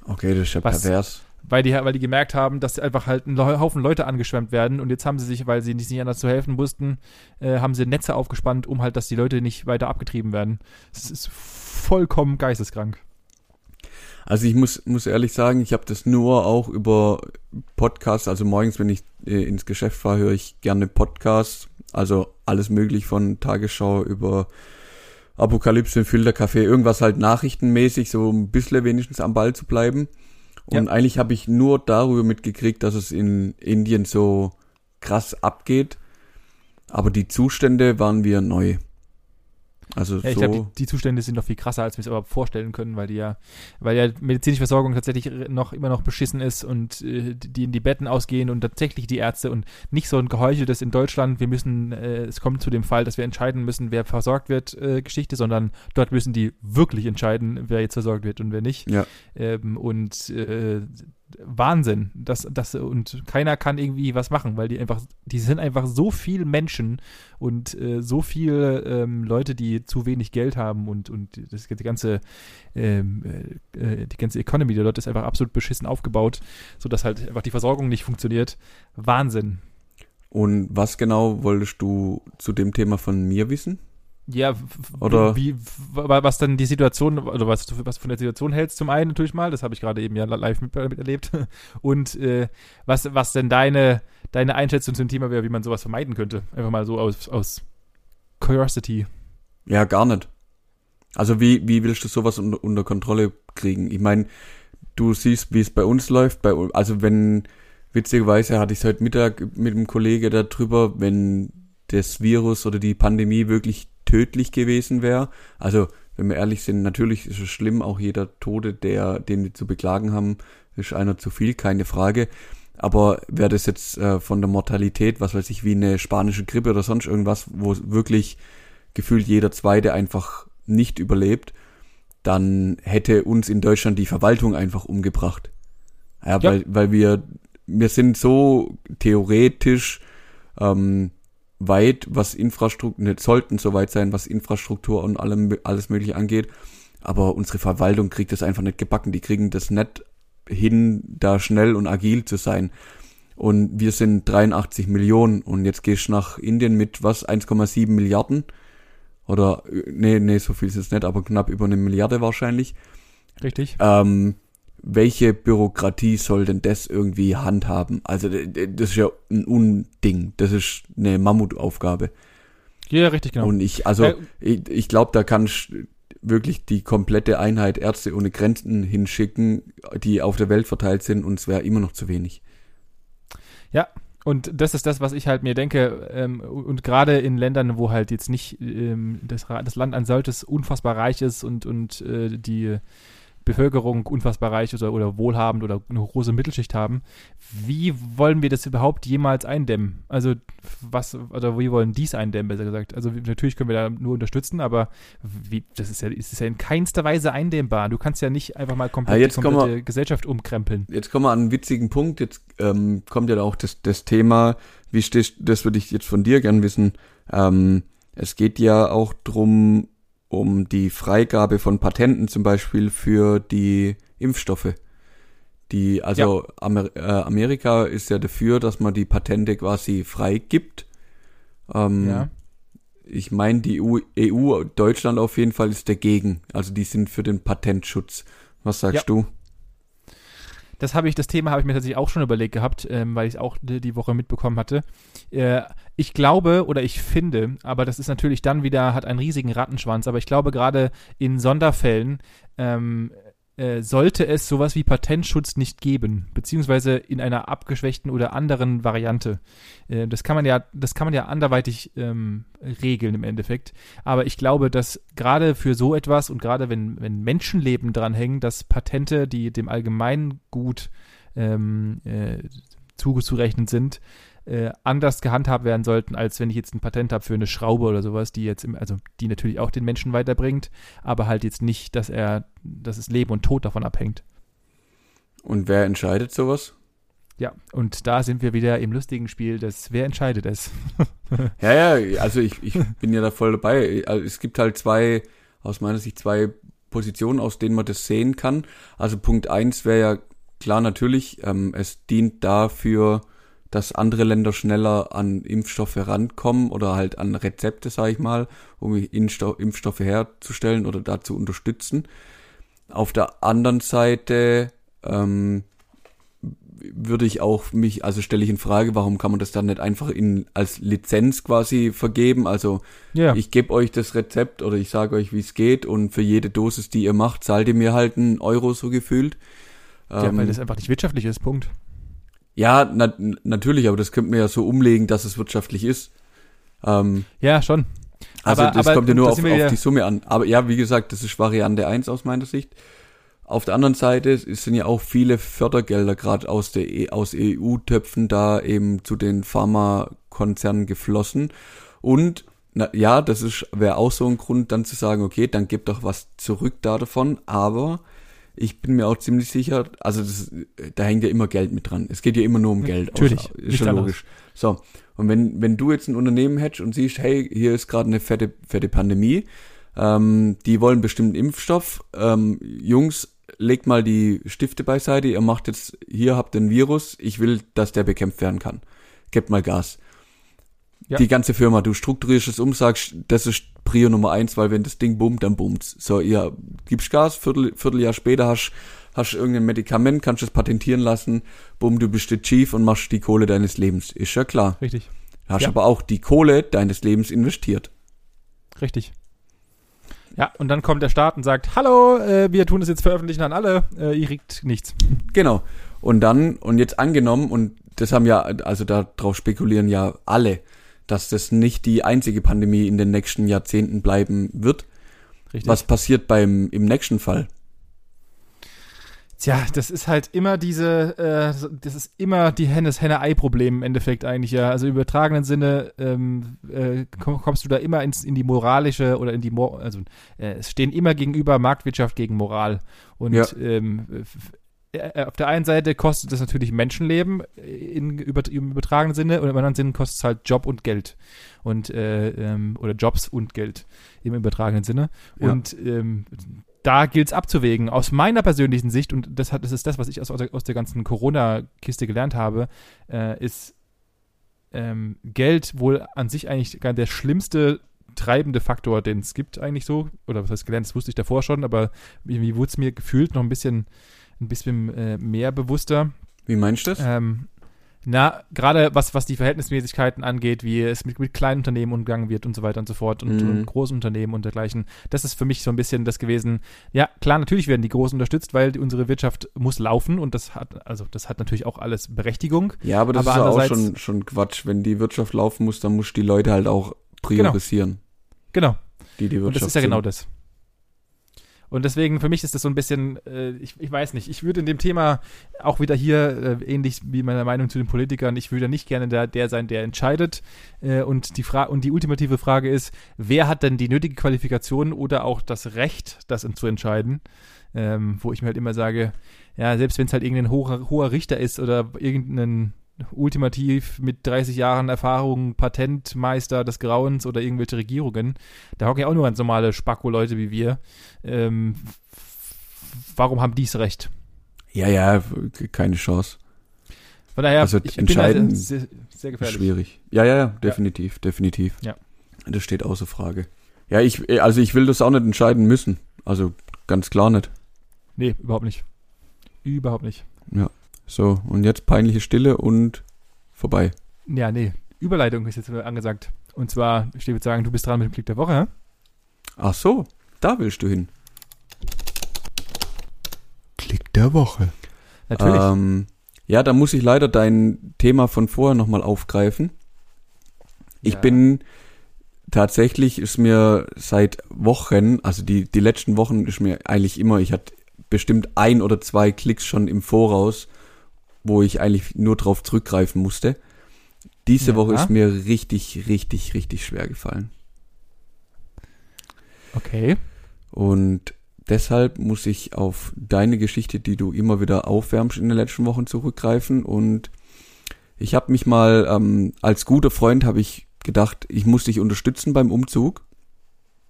Okay, das ist ja Was? pervers. Weil die, weil die gemerkt haben, dass einfach halt ein Haufen Leute angeschwemmt werden und jetzt haben sie sich, weil sie nicht, nicht anders zu helfen wussten, äh, haben sie Netze aufgespannt, um halt, dass die Leute nicht weiter abgetrieben werden. Das ist vollkommen geisteskrank. Also ich muss, muss ehrlich sagen, ich habe das nur auch über Podcasts, also morgens, wenn ich äh, ins Geschäft fahre, höre ich gerne Podcasts. Also alles möglich von Tagesschau über Apokalypse, Filterkaffee, irgendwas halt nachrichtenmäßig, so ein bisschen wenigstens am Ball zu bleiben. Und eigentlich habe ich nur darüber mitgekriegt, dass es in Indien so krass abgeht. Aber die Zustände waren wir neu. Also Ja, ich so. glaube, die, die Zustände sind noch viel krasser, als wir es überhaupt vorstellen können, weil die ja, weil ja medizinische Versorgung tatsächlich noch immer noch beschissen ist und äh, die in die Betten ausgehen und tatsächlich die Ärzte und nicht so ein geheucheltes in Deutschland, wir müssen, äh, es kommt zu dem Fall, dass wir entscheiden müssen, wer versorgt wird, äh, Geschichte, sondern dort müssen die wirklich entscheiden, wer jetzt versorgt wird und wer nicht. Ja. Ähm, und äh, Wahnsinn. Das, das, und keiner kann irgendwie was machen, weil die einfach, die sind einfach so viel Menschen und äh, so viele ähm, Leute, die zu wenig Geld haben und, und das, die ganze ähm, äh, die ganze Economy der Leute ist einfach absolut beschissen aufgebaut, sodass halt einfach die Versorgung nicht funktioniert. Wahnsinn. Und was genau wolltest du zu dem Thema von mir wissen? Ja, Oder- wie, was dann die Situation, oder was du was von der Situation hältst, zum einen natürlich mal, das habe ich gerade eben ja live mit, miterlebt. <laughs> Und äh, was, was denn deine, deine Einschätzung zum Thema wäre, wie man sowas vermeiden könnte. Einfach mal so aus, aus Curiosity. Ja, gar nicht. Also wie, wie willst du sowas unter, unter Kontrolle kriegen? Ich meine, du siehst, wie es bei uns läuft. Bei, also wenn, witzigerweise hatte ich es heute Mittag mit einem Kollege darüber, wenn das Virus oder die Pandemie wirklich tödlich gewesen wäre. Also wenn wir ehrlich sind, natürlich ist es schlimm, auch jeder Tode, der, den wir zu beklagen haben, ist einer zu viel, keine Frage. Aber wäre das jetzt äh, von der Mortalität, was weiß ich, wie eine spanische Grippe oder sonst irgendwas, wo wirklich gefühlt jeder Zweite einfach nicht überlebt, dann hätte uns in Deutschland die Verwaltung einfach umgebracht. Ja, ja. Weil, weil wir, wir sind so theoretisch ähm, weit, was Infrastruktur, nicht sollten so weit sein, was Infrastruktur und allem, alles mögliche angeht. Aber unsere Verwaltung kriegt das einfach nicht gebacken. Die kriegen das nicht hin, da schnell und agil zu sein. Und wir sind 83 Millionen und jetzt gehst du nach Indien mit was? 1,7 Milliarden? Oder, nee, nee, so viel ist es nicht, aber knapp über eine Milliarde wahrscheinlich. Richtig. Ähm, welche Bürokratie soll denn das irgendwie handhaben? Also das ist ja ein Unding, das ist eine Mammutaufgabe. Ja, richtig, genau. Und ich, also äh, ich, ich glaube, da kann ich wirklich die komplette Einheit Ärzte ohne Grenzen hinschicken, die auf der Welt verteilt sind und es wäre immer noch zu wenig. Ja, und das ist das, was ich halt mir denke, ähm, und gerade in Ländern, wo halt jetzt nicht ähm, das, das Land an solches unfassbar reich ist und, und äh, die Bevölkerung unfassbar reich oder, oder wohlhabend oder eine große Mittelschicht haben. Wie wollen wir das überhaupt jemals eindämmen? Also was, oder wie wollen dies eindämmen, besser gesagt? Also natürlich können wir da nur unterstützen, aber wie, das ist ja, ist ja in keinster Weise eindämmbar. Du kannst ja nicht einfach mal komplett ja, die komplette wir, Gesellschaft umkrempeln. Jetzt kommen wir an einen witzigen Punkt. Jetzt ähm, kommt ja auch das, das Thema, wie stehst, das würde ich jetzt von dir gern wissen. Ähm, es geht ja auch drum, um die Freigabe von Patenten zum Beispiel für die Impfstoffe. Die, also ja. Amer äh, Amerika ist ja dafür, dass man die Patente quasi freigibt. Ähm, ja. Ich meine, die EU, EU, Deutschland auf jeden Fall ist dagegen. Also die sind für den Patentschutz. Was sagst ja. du? Das habe ich, das Thema habe ich mir tatsächlich auch schon überlegt gehabt, ähm, weil ich es auch die, die, Woche mitbekommen hatte. Äh, ich glaube oder ich finde, aber das ist natürlich dann wieder, hat einen riesigen Rattenschwanz, aber ich glaube gerade in Sonderfällen ähm, äh, sollte es sowas wie Patentschutz nicht geben, beziehungsweise in einer abgeschwächten oder anderen Variante. Äh, das kann man ja, das kann man ja anderweitig ähm, regeln im Endeffekt. Aber ich glaube, dass gerade für so etwas und gerade wenn, wenn Menschenleben dranhängen, dass Patente, die dem allgemeinen Gut ähm, äh, zuzurechnen sind, äh, anders gehandhabt werden sollten, als wenn ich jetzt ein Patent habe für eine Schraube oder sowas, die jetzt, im, also die natürlich auch den Menschen weiterbringt, aber halt jetzt nicht, dass er, dass es Leben und Tod davon abhängt. Und wer entscheidet sowas? Ja, und da sind wir wieder im lustigen Spiel, das wer entscheidet es? <laughs> ja, ja, also ich, ich bin ja da voll dabei. Also es gibt halt zwei, aus meiner Sicht zwei Positionen, aus denen man das sehen kann. Also Punkt eins wäre ja klar natürlich, ähm, es dient dafür, dass andere Länder schneller an Impfstoffe rankommen oder halt an Rezepte, sage ich mal, um Impfstoffe herzustellen oder dazu unterstützen. Auf der anderen Seite ähm, würde ich auch mich, also stelle ich in Frage, warum kann man das dann nicht einfach in als Lizenz quasi vergeben? Also ja. ich gebe euch das Rezept oder ich sage euch, wie es geht und für jede Dosis, die ihr macht, zahlt ihr mir halt einen Euro so gefühlt. Ja, ähm, weil das einfach nicht wirtschaftlich ist, Punkt. Ja, na, natürlich, aber das könnte man ja so umlegen, dass es wirtschaftlich ist. Ähm, ja, schon. Also aber, das aber, kommt ja nur auf, auf die Summe an. Aber ja, wie gesagt, das ist Variante 1 aus meiner Sicht. Auf der anderen Seite sind ja auch viele Fördergelder gerade aus der e, aus EU-Töpfen da eben zu den Pharmakonzernen geflossen. Und na, ja, das ist wäre auch so ein Grund, dann zu sagen, okay, dann gibt doch was zurück da davon. Aber ich bin mir auch ziemlich sicher, also das, da hängt ja immer Geld mit dran. Es geht ja immer nur um Geld. Natürlich. Außer, ist schon logisch. So. Und wenn, wenn du jetzt ein Unternehmen hättest und siehst, hey, hier ist gerade eine fette, fette Pandemie, ähm, die wollen bestimmten Impfstoff, ähm, Jungs, legt mal die Stifte beiseite, ihr macht jetzt, hier habt den Virus, ich will, dass der bekämpft werden kann. Gebt mal Gas. Ja. Die ganze Firma, du strukturierst es um, sagst, das ist Prio Nummer eins, weil wenn das Ding boomt, dann boomt's. So, ihr gibst Gas, Viertel, Vierteljahr später hast hast irgendein Medikament, kannst es patentieren lassen, bumm, du bist der Chief und machst die Kohle deines Lebens. Ist ja klar. Richtig. Hast ja. aber auch die Kohle deines Lebens investiert. Richtig. Ja, und dann kommt der Staat und sagt, hallo, äh, wir tun es jetzt veröffentlichen an alle, äh, ihr kriegt nichts. Genau. Und dann, und jetzt angenommen, und das haben ja, also darauf spekulieren ja alle, dass das nicht die einzige Pandemie in den nächsten Jahrzehnten bleiben wird. Richtig. Was passiert beim, im nächsten Fall? Tja, das ist halt immer diese, äh, das ist immer die Henne-Henne-Ei-Problem im Endeffekt eigentlich, ja. Also im übertragenen Sinne ähm, äh, kommst du da immer ins, in die moralische oder in die, Mor also äh, es stehen immer gegenüber Marktwirtschaft gegen Moral. Und ja. ähm, äh, auf der einen Seite kostet das natürlich Menschenleben in, über, im übertragenen Sinne und im anderen Sinne kostet es halt Job und Geld. Und, äh, ähm, oder Jobs und Geld im übertragenen Sinne. Ja. Und ähm, da gilt es abzuwägen. Aus meiner persönlichen Sicht, und das, hat, das ist das, was ich aus, aus der ganzen Corona-Kiste gelernt habe, äh, ist ähm, Geld wohl an sich eigentlich gar der schlimmste treibende Faktor, den es gibt, eigentlich so. Oder was heißt gelernt, das wusste ich davor schon, aber irgendwie wurde es mir gefühlt noch ein bisschen, ein bisschen äh, mehr bewusster. Wie meinst du das? Ähm, na, gerade was, was die Verhältnismäßigkeiten angeht, wie es mit, mit kleinen Unternehmen umgegangen wird und so weiter und so fort und, mhm. und großen Unternehmen und dergleichen. Das ist für mich so ein bisschen das gewesen. Ja, klar, natürlich werden die Großen unterstützt, weil die, unsere Wirtschaft muss laufen und das hat, also das hat natürlich auch alles Berechtigung. Ja, aber das aber ist auch schon, schon Quatsch. Wenn die Wirtschaft laufen muss, dann muss die Leute halt auch priorisieren. Genau. Die die Wirtschaft und das ist ja genau das. Und deswegen, für mich ist das so ein bisschen, äh, ich, ich weiß nicht, ich würde in dem Thema auch wieder hier, äh, ähnlich wie meine Meinung zu den Politikern, ich würde nicht gerne der, der sein, der entscheidet. Äh, und, die und die ultimative Frage ist, wer hat denn die nötige Qualifikation oder auch das Recht, das zu entscheiden? Ähm, wo ich mir halt immer sage, ja, selbst wenn es halt irgendein hoher, hoher Richter ist oder irgendein ultimativ mit 30 Jahren Erfahrung Patentmeister des Grauens oder irgendwelche Regierungen. Da hocken ja auch nur ganz normale Spacko-Leute wie wir. Ähm, warum haben die's recht? Ja, ja, keine Chance. Von daher, also ich entscheiden bin sehr, sehr gefährlich. Schwierig. Ja, ja, ja, definitiv, ja. definitiv. Ja. Das steht außer Frage. Ja, ich, also ich will das auch nicht entscheiden müssen. Also ganz klar nicht. Nee, überhaupt nicht. Überhaupt nicht. Ja. So, und jetzt peinliche Stille und vorbei. Ja, nee. Überleitung ist jetzt angesagt. Und zwar, ich würde sagen, du bist dran mit dem Klick der Woche. Ach so, da willst du hin. Klick der Woche. Natürlich. Ähm, ja, da muss ich leider dein Thema von vorher nochmal aufgreifen. Ich ja. bin tatsächlich ist mir seit Wochen, also die, die letzten Wochen ist mir eigentlich immer, ich hatte bestimmt ein oder zwei Klicks schon im Voraus wo ich eigentlich nur drauf zurückgreifen musste. Diese ja. Woche ist mir richtig, richtig, richtig schwer gefallen. Okay. Und deshalb muss ich auf deine Geschichte, die du immer wieder aufwärmst in den letzten Wochen zurückgreifen. Und ich habe mich mal ähm, als guter Freund habe ich gedacht, ich muss dich unterstützen beim Umzug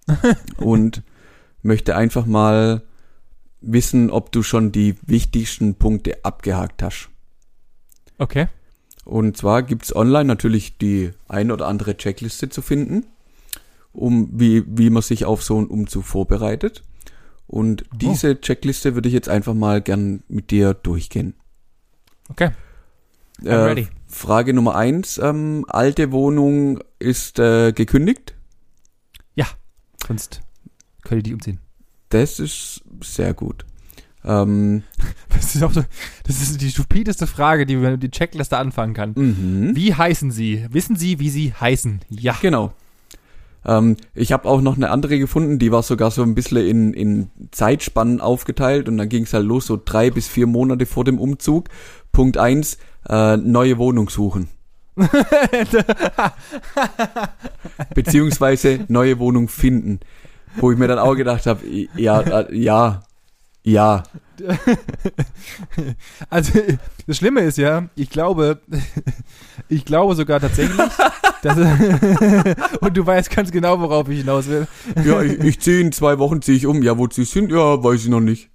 <laughs> und möchte einfach mal wissen, ob du schon die wichtigsten Punkte abgehakt hast. Okay. Und zwar gibt's online natürlich die ein oder andere Checkliste zu finden, um wie, wie man sich auf so einen Umzug vorbereitet. Und oh. diese Checkliste würde ich jetzt einfach mal gern mit dir durchgehen. Okay. I'm äh, ready. Frage Nummer eins: ähm, Alte Wohnung ist äh, gekündigt? Ja, sonst können die umziehen. Das ist sehr gut. Ähm, <laughs> das, ist auch so, das ist die stupideste Frage, die man die Checkliste anfangen kann. Mhm. Wie heißen Sie? Wissen Sie, wie Sie heißen? Ja. Genau. Ähm, ich habe auch noch eine andere gefunden, die war sogar so ein bisschen in, in Zeitspannen aufgeteilt und dann ging es halt los, so drei bis vier Monate vor dem Umzug. Punkt eins, äh, neue Wohnung suchen. <laughs> Beziehungsweise neue Wohnung finden. Wo ich mir dann auch gedacht habe, ja, äh, ja, ja. <laughs> Also, das Schlimme ist ja, ich glaube, <laughs> ich glaube sogar tatsächlich, dass, <laughs> und du weißt ganz genau, worauf ich hinaus will. Ja, ich, ich ziehe in zwei Wochen, ziehe ich um. Ja, wo sie sind, ja, weiß ich noch nicht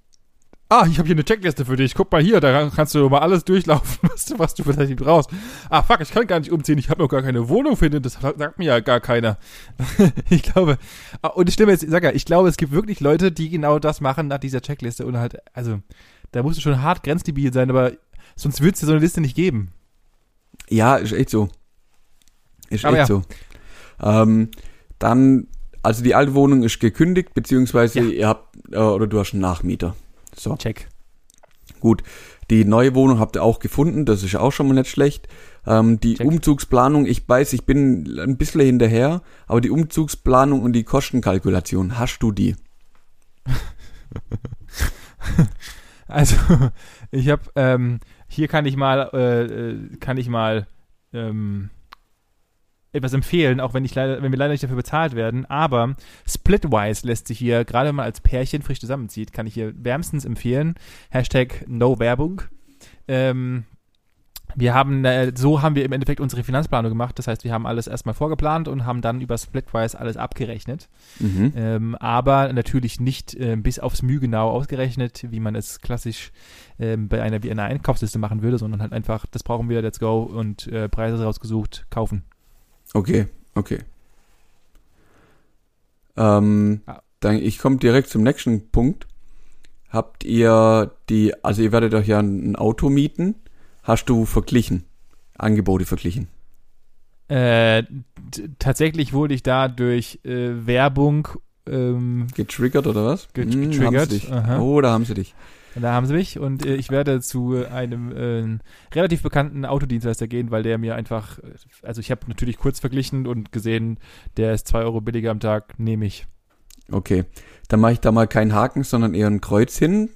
ah, ich habe hier eine Checkliste für dich. Guck mal hier, da kannst du mal alles durchlaufen, <laughs> was du, was du vielleicht brauchst. Ah, fuck, ich kann gar nicht umziehen. Ich habe noch gar keine Wohnung finden. Das sagt mir ja gar keiner. <laughs> ich glaube, ah, und die Stimme ist, sag ja, ich glaube, es gibt wirklich Leute, die genau das machen nach dieser Checkliste und halt, also, da musst du schon hart grenzdebil sein, aber sonst würde es dir so eine Liste nicht geben. Ja, ist echt so. Ist aber echt ja. so. Ähm, dann also die alte Wohnung ist gekündigt, beziehungsweise Ja. ihr habt, äh, oder du hast einen Nachmieter. So, Check. gut. Die neue Wohnung habt ihr auch gefunden, das ist auch schon mal nicht schlecht. Ähm, die Check. Umzugsplanung, ich weiß, ich bin ein bisschen hinterher, aber die Umzugsplanung und die Kostenkalkulation, hast du die? <laughs> Also, ich habe, ähm, hier kann ich mal, äh, äh, kann ich mal ähm, etwas empfehlen, auch wenn ich leider, wenn wir leider nicht dafür bezahlt werden. Aber Splitwise lässt sich hier, gerade wenn man als Pärchen frisch zusammenzieht, kann ich hier wärmstens empfehlen. Hashtag No Werbung. Ähm, wir haben, äh, so haben wir im Endeffekt unsere Finanzplanung gemacht. Das heißt, wir haben alles erstmal vorgeplant und haben dann über Splitwise alles abgerechnet. Mhm. Ähm, aber natürlich nicht äh, bis aufs Mühe genau ausgerechnet, wie man es klassisch ähm, bei einer, wie einer Einkaufsliste machen würde, sondern halt einfach, das brauchen wir, let's go und äh, Preise rausgesucht, kaufen. Okay, okay. Ähm, Ah. dann, ich komme direkt zum nächsten Punkt. Habt ihr die, also ihr werdet euch ja ein Auto mieten. Hast du verglichen? Angebote verglichen? Äh, tatsächlich wurde ich da durch äh, Werbung, ähm, Getriggert oder was? Get- Hm, getriggert, Haben sie dich. aha. Oh, da haben sie dich. Da haben sie mich und äh, ich werde zu einem äh, relativ bekannten Autodienstleister gehen, weil der mir einfach, äh, also ich habe natürlich kurz verglichen und gesehen, der ist zwei Euro billiger am Tag, nehme ich. Okay. Dann mache ich da mal keinen Haken, sondern eher ein Kreuz hin.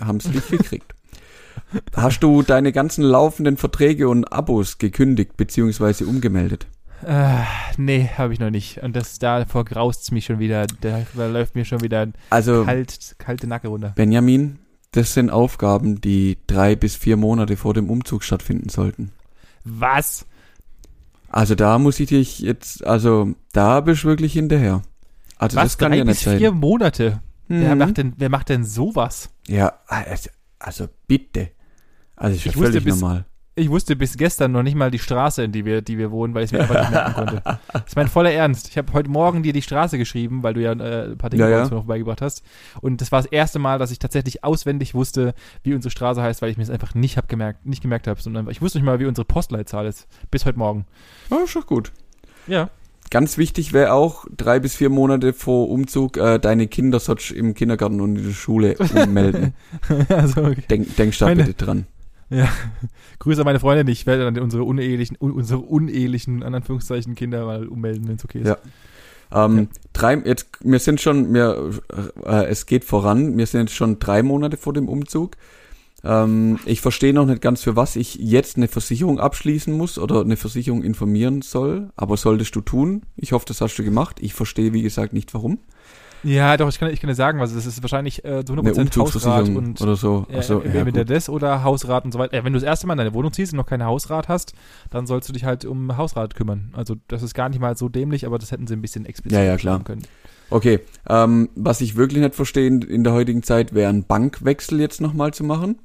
Haben sie dich gekriegt. <laughs> Hast du deine ganzen laufenden Verträge und Abos gekündigt beziehungsweise umgemeldet? Äh, nee, habe ich noch nicht. Und das davor graust's mich schon wieder. Da, da läuft mir schon wieder Also kalt, kalte Nacke runter. Benjamin, das sind Aufgaben, die drei bis vier Monate vor dem Umzug stattfinden sollten. Was? Also da muss ich dich jetzt, also da bist du wirklich hinterher. Also Was? das kann Drei ja nicht bis sein. vier Monate? Wer, Mhm. macht denn, wer macht denn sowas? Ja, also, bitte. Also ist ja Ich wusste völlig bis- normal. Ich wusste bis gestern noch nicht mal die Straße, in die wir, die wir wohnen, weil ich es mir einfach nicht merken konnte. <laughs> Das ist mein voller Ernst. Ich habe heute Morgen dir die Straße geschrieben, weil du ja äh, ein paar Dinge Ja, ja. noch beigebracht hast. Und das war das erste Mal, dass ich tatsächlich auswendig wusste, wie unsere Straße heißt, weil ich mir es einfach nicht hab gemerkt, nicht gemerkt habe, sondern ich wusste nicht mal, wie unsere Postleitzahl ist. Bis heute Morgen. Ja, ist doch gut. Ja. Ganz wichtig wäre auch, drei bis vier Monate vor Umzug äh, deine Kinder im Kindergarten und in der Schule <laughs> ummelden. also, okay. Denk, denk da bitte dran. <laughs> Grüße an meine Freundin. Ich werde dann unsere unehelichen, un, unsere unehelichen, an Anführungszeichen, Kinder mal ummelden, wenn es okay ist. Ja. Ähm, drei, jetzt, wir sind schon, wir, äh, es geht voran, wir sind jetzt schon drei Monate vor dem Umzug. Ähm, ich verstehe noch nicht ganz, für was ich jetzt eine Versicherung abschließen muss oder eine Versicherung informieren soll, aber solltest du tun. Ich hoffe, das hast du gemacht. Ich verstehe, wie gesagt, nicht warum. Ja, doch, ich kann, ich kann dir sagen, was es ist. Wahrscheinlich äh, zu 100% Eine Hausrat und oder so. Achso, ja, entweder das oder Hausrat und so weiter. Ja, wenn du das erste Mal in deine Wohnung ziehst und noch keine Hausrat hast, dann sollst du dich halt um Hausrat kümmern. Also das ist gar nicht mal so dämlich, aber das hätten sie ein bisschen explizit Ja, ja, klar. können. Okay, ähm, was ich wirklich nicht verstehe in, der heutigen Zeit, wäre ein Bankwechsel jetzt nochmal zu machen.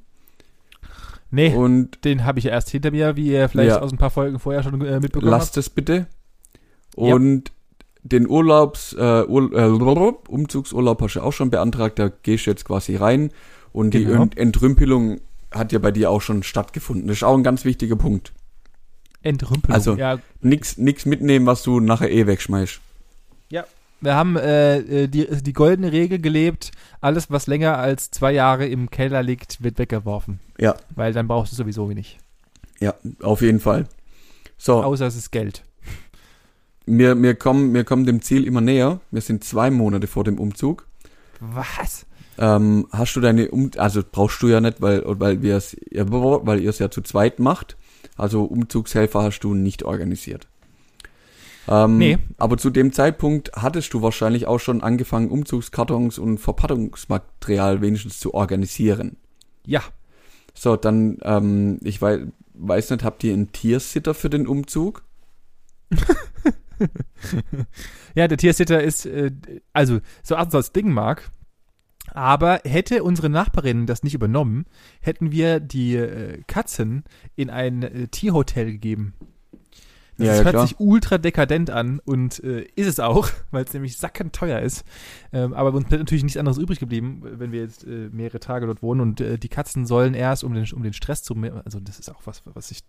Nee, Und den habe ich ja erst hinter mir, wie ihr vielleicht Ja. aus ein paar Folgen vorher schon äh, mitbekommen lasst es bitte. Und den Urlaubs, äh, Ur, äh, Umzugsurlaub hast du auch schon beantragt, da gehst du jetzt quasi rein. Und die Genau. Ent Entrümpelung hat ja bei dir auch schon stattgefunden. Das ist auch ein ganz wichtiger Punkt. Entrümpelung. Also- ja, Nix, nix mitnehmen, was du nachher eh wegschmeißt. wir haben äh, äh, die, die goldene Regel gelebt, alles, was länger als zwei Jahre im Keller liegt, wird weggeworfen. Ja. Weil dann brauchst du sowieso wenig. Ja, auf jeden Fall. So, Außer es ist Geld. Wir, wir, kommen, wir kommen dem Ziel immer näher. Wir sind zwei Monate vor dem Umzug. Was? Ähm, hast du deine um also brauchst du ja nicht, weil weil wir es ja, weil ihr es ja zu zweit macht. Also Umzugshelfer hast du nicht organisiert. Ähm, Nee. Aber zu dem Zeitpunkt hattest du wahrscheinlich auch schon angefangen, Umzugskartons und Verpackungsmaterial wenigstens zu organisieren. Ja. So, dann, ähm, ich weiß, weiß nicht, habt ihr einen Tiersitter für den Umzug? <laughs> <laughs> Ja, der Tiersitter ist, äh, also, so anders als Ding mag. Aber hätte unsere Nachbarin das nicht übernommen, hätten wir die äh, Katzen in ein äh, Tierhotel gegeben. Das Ja, ja, hört klar. sich ultra dekadent an und äh, ist es auch, <laughs> weil es nämlich sackend teuer ist. Ähm, aber uns bleibt natürlich nichts anderes übrig geblieben, wenn wir jetzt äh, mehrere Tage dort wohnen und äh, die Katzen sollen erst, um den, um den Stress zu, also das ist auch was, was ich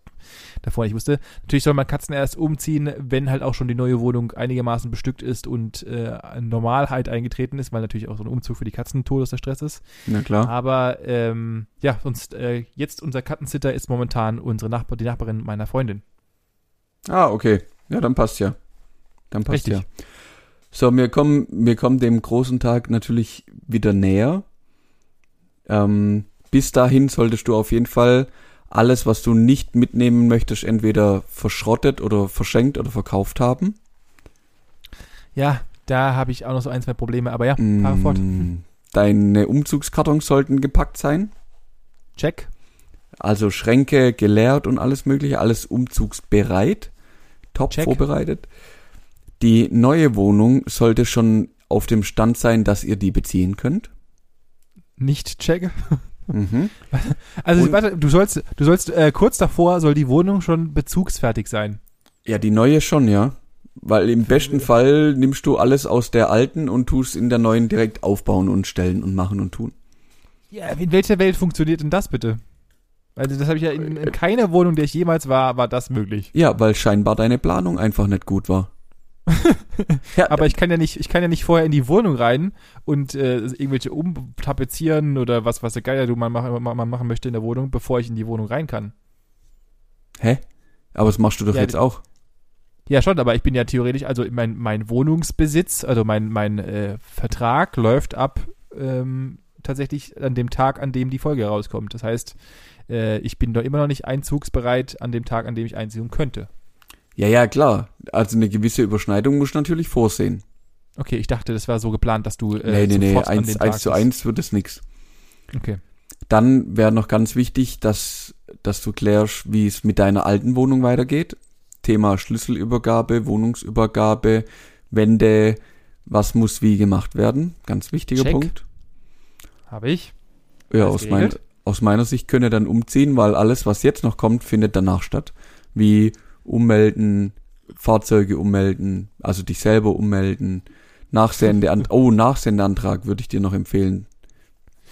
davor nicht wusste. Natürlich soll man Katzen erst umziehen, wenn halt auch schon die neue Wohnung einigermaßen bestückt ist und äh, Normalheit eingetreten ist, weil natürlich auch so ein Umzug für die Katzen Todes der Stress ist. Na klar. Aber ähm, ja, sonst äh, jetzt unser Kattensitter ist momentan unsere Nachbar, die Nachbarin meiner Freundin. Ah, okay. Ja, dann passt ja. Dann passt Richtig. ja. So, wir kommen, wir kommen dem großen Tag natürlich wieder näher. Ähm, bis dahin solltest du auf jeden Fall alles, was du nicht mitnehmen möchtest, entweder verschrottet oder verschenkt oder verkauft haben. Ja, da habe ich auch noch so ein, zwei Probleme, aber ja, fahr fort. Mm, Deine Umzugskartons sollten gepackt sein. Check. Also Schränke geleert und alles mögliche, alles umzugsbereit, top Check. vorbereitet. Die neue Wohnung sollte schon auf dem Stand sein, dass ihr die beziehen könnt. Nicht check. Mhm. <laughs> Also Und- warte, du sollst, du sollst äh, kurz davor soll die Wohnung schon bezugsfertig sein. Ja, die neue schon, ja. Weil im besten Fall nimmst du alles aus der alten und tust in der neuen direkt aufbauen und stellen und machen und tun. Ja, in welcher Welt funktioniert denn das bitte? Also das habe ich ja in, in keiner Wohnung, in der ich jemals war, war das möglich. Ja, weil scheinbar deine Planung einfach nicht gut war. <laughs> ja, Aber ich kann ja nicht, ich kann ja nicht vorher in die Wohnung rein und äh, irgendwelche umtapezieren oder was, was der Geier du mal machen, mal machen möchte in der Wohnung, bevor ich in die Wohnung rein kann. hä? Aber das machst du doch Ja, jetzt auch. Ja, schon, aber ich bin ja theoretisch, also mein, mein Wohnungsbesitz, also mein, mein äh, Vertrag läuft ab ähm, tatsächlich an dem Tag, an dem die Folge herauskommt. Das heißt, äh, ich bin doch immer noch nicht einzugsbereit an dem Tag, an dem ich einziehen könnte. Ja, ja, klar. Also eine gewisse Überschneidung musst du natürlich vorsehen. Okay, ich dachte, das war so geplant, dass du äh, nee, nee, nee, eins, eins zu eins wird es nix. Okay. Dann wäre noch ganz wichtig, dass, dass du klärst, wie es mit deiner alten Wohnung weitergeht. Thema Schlüsselübergabe, Wohnungsübergabe, Wände, was muss wie gemacht werden. Ganz wichtiger Check. Punkt. Habe ich. Ja, aus, mein, geregelt? Aus meiner Sicht könnt ihr dann umziehen, weil alles, was jetzt noch kommt, findet danach statt. Wie ummelden, Fahrzeuge ummelden, also dich selber ummelden, Nachsende, oh, Nachsendeantrag würde ich dir noch empfehlen.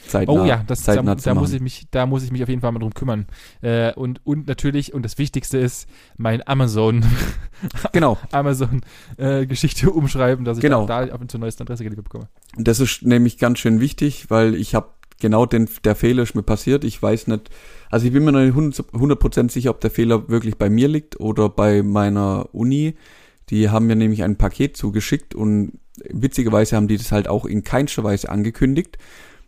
Zeitnah, Oh ja, das, da, zeitnah zu da muss ich mich, da muss ich mich auf jeden Fall mal drum kümmern. Äh, und, und natürlich, und das Wichtigste ist, mein Amazon, <laughs> Genau. <laughs> Amazon äh, Geschichte umschreiben, dass ich Genau. da, da auf zur neuesten Adresse geliefert bekomme. Und das ist nämlich ganz schön wichtig, weil ich habe genau den, der Fehler ist mir passiert. Ich weiß nicht, also ich bin mir noch nicht 100 100% sicher, ob der Fehler wirklich bei mir liegt oder bei meiner Uni. Die haben mir nämlich ein Paket zugeschickt und witzigerweise haben die das halt auch in keinster Weise angekündigt.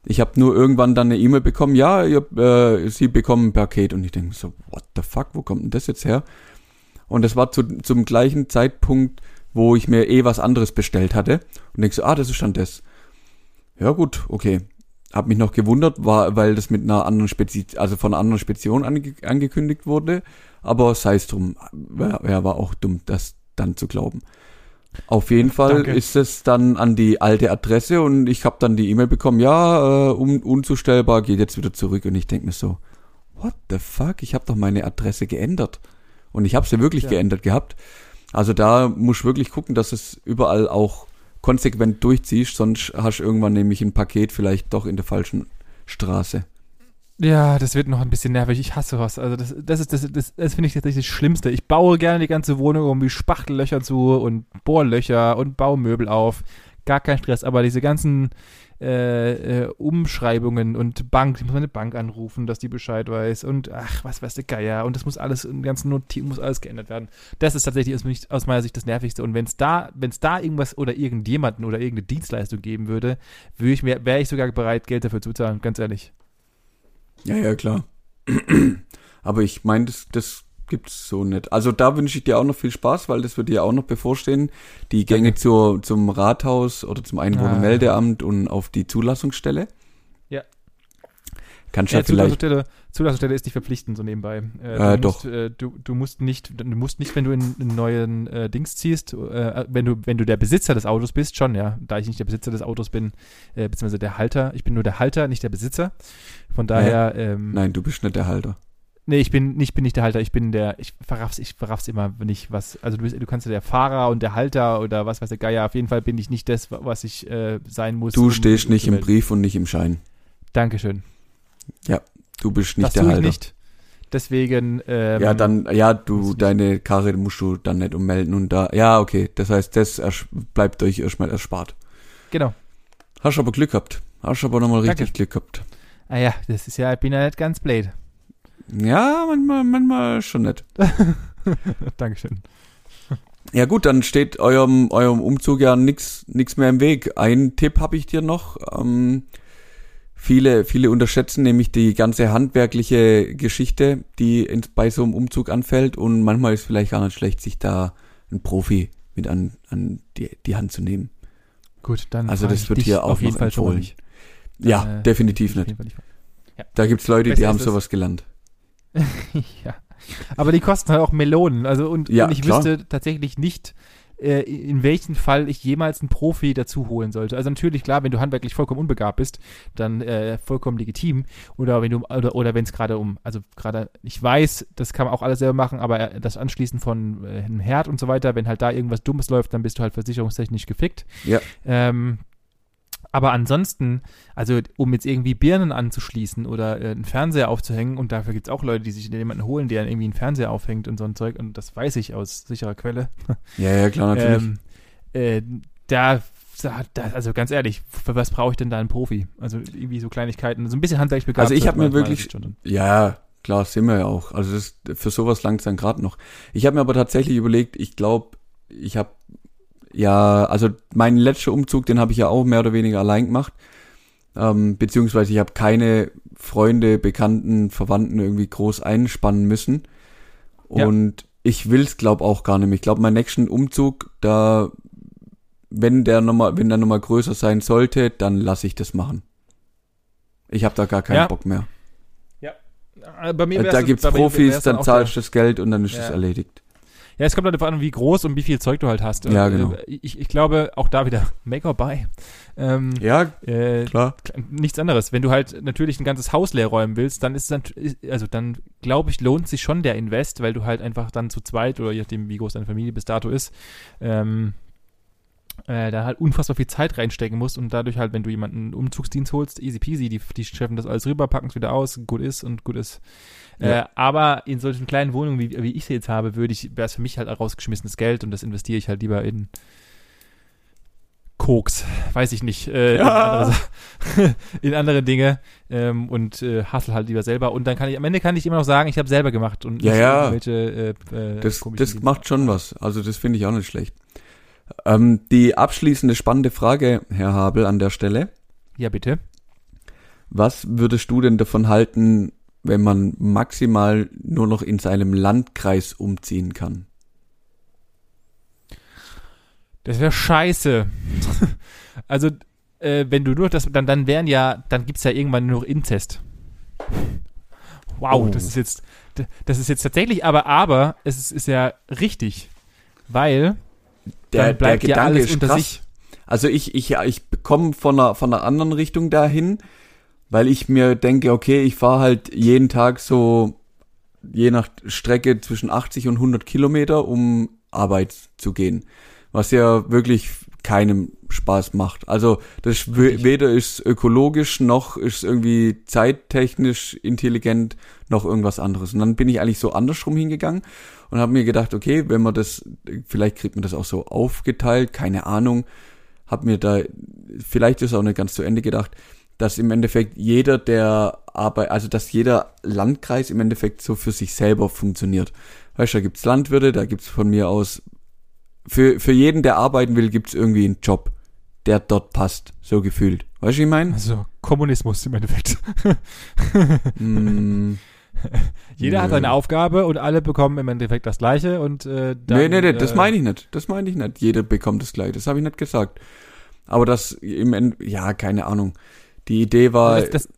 Ich habe nur irgendwann dann eine E-Mail bekommen, ja, ihr, äh, sie bekommen ein Paket und ich denke so, what the fuck, wo kommt denn das jetzt her? Und das war zu, zum gleichen Zeitpunkt, wo ich mir eh was anderes bestellt hatte und denk so, ah, das ist dann das. Ja gut, okay. Hab mich noch gewundert, war, weil das mit einer anderen Spezi also von einer anderen Spedition ange angekündigt wurde, aber sei es drum, ja, ja, war auch dumm, das dann zu glauben. Auf jeden Fall Danke. ist es dann an die alte Adresse und ich habe dann die E-Mail bekommen, ja, äh, un unzustellbar, geht jetzt wieder zurück und ich denk mir so, what the fuck, ich habe doch meine Adresse geändert und ich habe sie wirklich Ja. geändert gehabt. Also da musst du wirklich gucken, dass es überall auch konsequent durchziehst, sonst hast du irgendwann nämlich ein Paket vielleicht doch in der falschen Straße. Ja, das wird noch ein bisschen nervig. Ich hasse was. Also das, das ist das, das, das finde ich tatsächlich das Schlimmste. Ich baue gerne die ganze Wohnung irgendwie Spachtellöcher zu und Bohrlöcher und baue Möbel auf. Gar kein Stress. Aber diese ganzen äh, äh, Umschreibungen und Bank, ich muss meine Bank anrufen, dass die Bescheid weiß und ach, was weiß der Geier und das muss alles in ganzen Notizen muss alles geändert werden. Das ist tatsächlich aus, aus meiner Sicht das Nervigste. Und wenn es da, wenn es da irgendwas oder irgendjemanden oder irgendeine Dienstleistung geben würde, würde ich mir, wäre ich sogar bereit, Geld dafür zu bezahlen, ganz ehrlich. Ja, ja, klar. <clears throat> Aber ich meine, das, das gibt's so nicht. Also da wünsche ich dir auch noch viel Spaß, weil das wird dir auch noch bevorstehen. Die Gänge Danke. zur, zum Rathaus oder zum Einwohnermeldeamt und auf die Zulassungsstelle. Ja. Kannst du Ja, ja vielleicht. Zulassungsstelle, Zulassungsstelle ist nicht verpflichtend so nebenbei. Äh, Äh, du doch. Musst, äh, du, du musst nicht, du musst nicht, wenn du in einen neuen äh, Dings ziehst, äh, wenn du, wenn du der Besitzer des Autos bist, schon, ja. Da ich nicht der Besitzer des Autos bin, äh, beziehungsweise der Halter, ich bin nur der Halter, nicht der Besitzer. Von daher, ähm, Nein, du bist nicht der Halter. Nee, ich bin nicht, bin nicht der Halter, ich bin der, ich verraff's, ich verraff's immer nicht, was, also du, bist, du kannst ja der Fahrer und der Halter oder was weiß der Geier, auf jeden Fall bin ich nicht das, was ich äh, sein muss. Du um- stehst um nicht im. Brief und nicht im Schein. Dankeschön. Du bist nicht das der tue ich Halter. nicht. Deswegen, ähm, ja, dann, ja, du, deine Karre musst du dann nicht ummelden und da, ja, okay, das heißt, das bleibt euch erstmal erspart. Genau. Hast aber Glück gehabt. Hast aber nochmal richtig Glück gehabt. Ah ja, das ist ja, ich bin ja nicht ganz blöd. Ja, manchmal, manchmal schon nicht. <laughs> Dankeschön. Ja gut, dann steht eurem, eurem Umzug ja nix, nix mehr im Weg. Ein Tipp habe ich dir noch. Ähm, viele, viele unterschätzen nämlich die ganze handwerkliche Geschichte, die in, bei so einem Umzug anfällt und manchmal ist vielleicht gar nicht schlecht, sich da einen Profi mit an, an die, die Hand zu nehmen. Gut, dann. Also das wird hier auch auf jeden noch Fall empfohlen. Ja, Äh, definitiv nicht. nicht. Da gibt's Leute, die Besser haben ist es. sowas gelernt. <laughs> ja. Aber die kosten halt auch Melonen. Also und, Ja, und ich klar. wüsste tatsächlich nicht, äh, in welchem Fall ich jemals einen Profi dazu holen sollte. Also natürlich, klar, wenn du handwerklich vollkommen unbegabt bist, dann äh, vollkommen legitim. Oder wenn du, oder, oder wenn es gerade um, also gerade, ich weiß, das kann man auch alles selber machen, aber äh, das Anschließen von äh, einem Herd und so weiter, wenn halt da irgendwas Dummes läuft, dann bist du halt versicherungstechnisch gefickt. Ja. Ähm, aber ansonsten, also um jetzt irgendwie Birnen anzuschließen oder äh, einen Fernseher aufzuhängen, und dafür gibt es auch Leute, die sich jemanden holen, der irgendwie einen Fernseher aufhängt und so ein Zeug, und das weiß ich aus sicherer Quelle. <laughs> Ja, ja, klar, natürlich. Ähm, äh, da, da, also ganz ehrlich, für was brauche ich denn da einen Profi? Also irgendwie so Kleinigkeiten, so ein bisschen handwerklich. Also ich hab sollte mir wirklich-. Ja, klar, sind wir ja auch. Also das, für sowas langt dann gerade noch. Ich habe mir aber tatsächlich überlegt, ich glaube, ich habe ja, also meinen letzten Umzug, den habe ich ja auch mehr oder weniger allein gemacht. Ähm, beziehungsweise ich habe keine Freunde, Bekannten, Verwandten irgendwie groß einspannen müssen. Ja. Und ich will's glaub auch gar nicht mehr. Ich glaube, mein nächsten Umzug, da, wenn der nochmal, wenn der nochmal größer sein sollte, dann lasse ich das machen. Ich habe da gar keinen Ja. Bock mehr. Äh, Bei mir wär's Da gibt's bei Profis, dann zahlst du das Geld und dann ist Ja. es erledigt. Ja, es kommt halt darauf an, wie groß und wie viel Zeug du halt hast. Ja, Äh, genau. Ich, ich glaube, auch da wieder <laughs> Make or Buy. Ähm, Ja, äh, klar. nichts anderes. Wenn du halt natürlich ein ganzes Haus leer räumen willst, dann ist es dann, also dann glaube ich, lohnt sich schon der Invest, weil du halt einfach dann zu zweit oder je nachdem, wie groß deine Familie bis dato ist, ähm, äh, da halt unfassbar viel Zeit reinstecken musst und dadurch halt, wenn du jemanden einen Umzugsdienst holst, easy peasy, die, die schleppen das alles rüber, packen es wieder aus, gut ist und gut ist. Äh, Ja. aber in solchen kleinen Wohnungen, wie, wie ich sie jetzt habe, würde ich, wäre es für mich halt rausgeschmissenes Geld und das investiere ich halt lieber in Koks, weiß ich nicht, äh, in, Ja. andere, Sa- <laughs> in andere Dinge ähm, und äh, hustle halt lieber selber und dann kann ich, am Ende kann ich immer noch sagen, ich habe selber gemacht und Ja, ja. irgendwelche, äh, äh, Das, das macht schon was. Also das finde ich auch nicht schlecht. Ähm, die abschließende spannende Frage, Herr Habel, an der Stelle. Ja, bitte. Was würdest du denn davon halten, wenn man maximal nur noch in seinem Landkreis umziehen kann? Das wäre scheiße. <laughs> also, äh, wenn du nur das, dann, dann wären ja, dann gibt's ja irgendwann nur noch Inzest. Wow, Oh. das ist jetzt, das ist jetzt tatsächlich, aber, aber, es ist, ist ja richtig. Weil, dann bleibt ja alles unter sich. Also ich, ich, ich komme von einer, von einer anderen Richtung dahin, weil ich mir denke, okay, ich fahre halt jeden Tag so, je nach Strecke zwischen 80 und 100 Kilometer, um Arbeit zu gehen. Was ja wirklich keinem Spaß macht. Also das Richtig. weder ist ökologisch noch ist irgendwie zeittechnisch intelligent noch irgendwas anderes. Und dann bin ich eigentlich so andersrum hingegangen und habe mir gedacht, okay, wenn man das, vielleicht kriegt man das auch so aufgeteilt, keine Ahnung, habe mir da, vielleicht ist auch nicht ganz zu Ende gedacht, dass im Endeffekt jeder der Arbeit, also dass jeder Landkreis im Endeffekt so für sich selber funktioniert. Weißt du, da gibt's Landwirte, da gibt's von mir aus, für, für jeden, der arbeiten will, gibt's irgendwie einen Job, der dort passt, so gefühlt. Weißt du, wie ich meine? Also, Kommunismus im Endeffekt. <laughs> mm, <laughs> Jeder hat Nö. seine Aufgabe und alle bekommen im Endeffekt das Gleiche und, äh, dann, nee, nee, nee, das äh, meine ich nicht. Das meine ich nicht. Jeder bekommt das gleich. Das habe ich nicht gesagt. Aber das im End, ja, keine Ahnung. Die Idee war, dass, dass,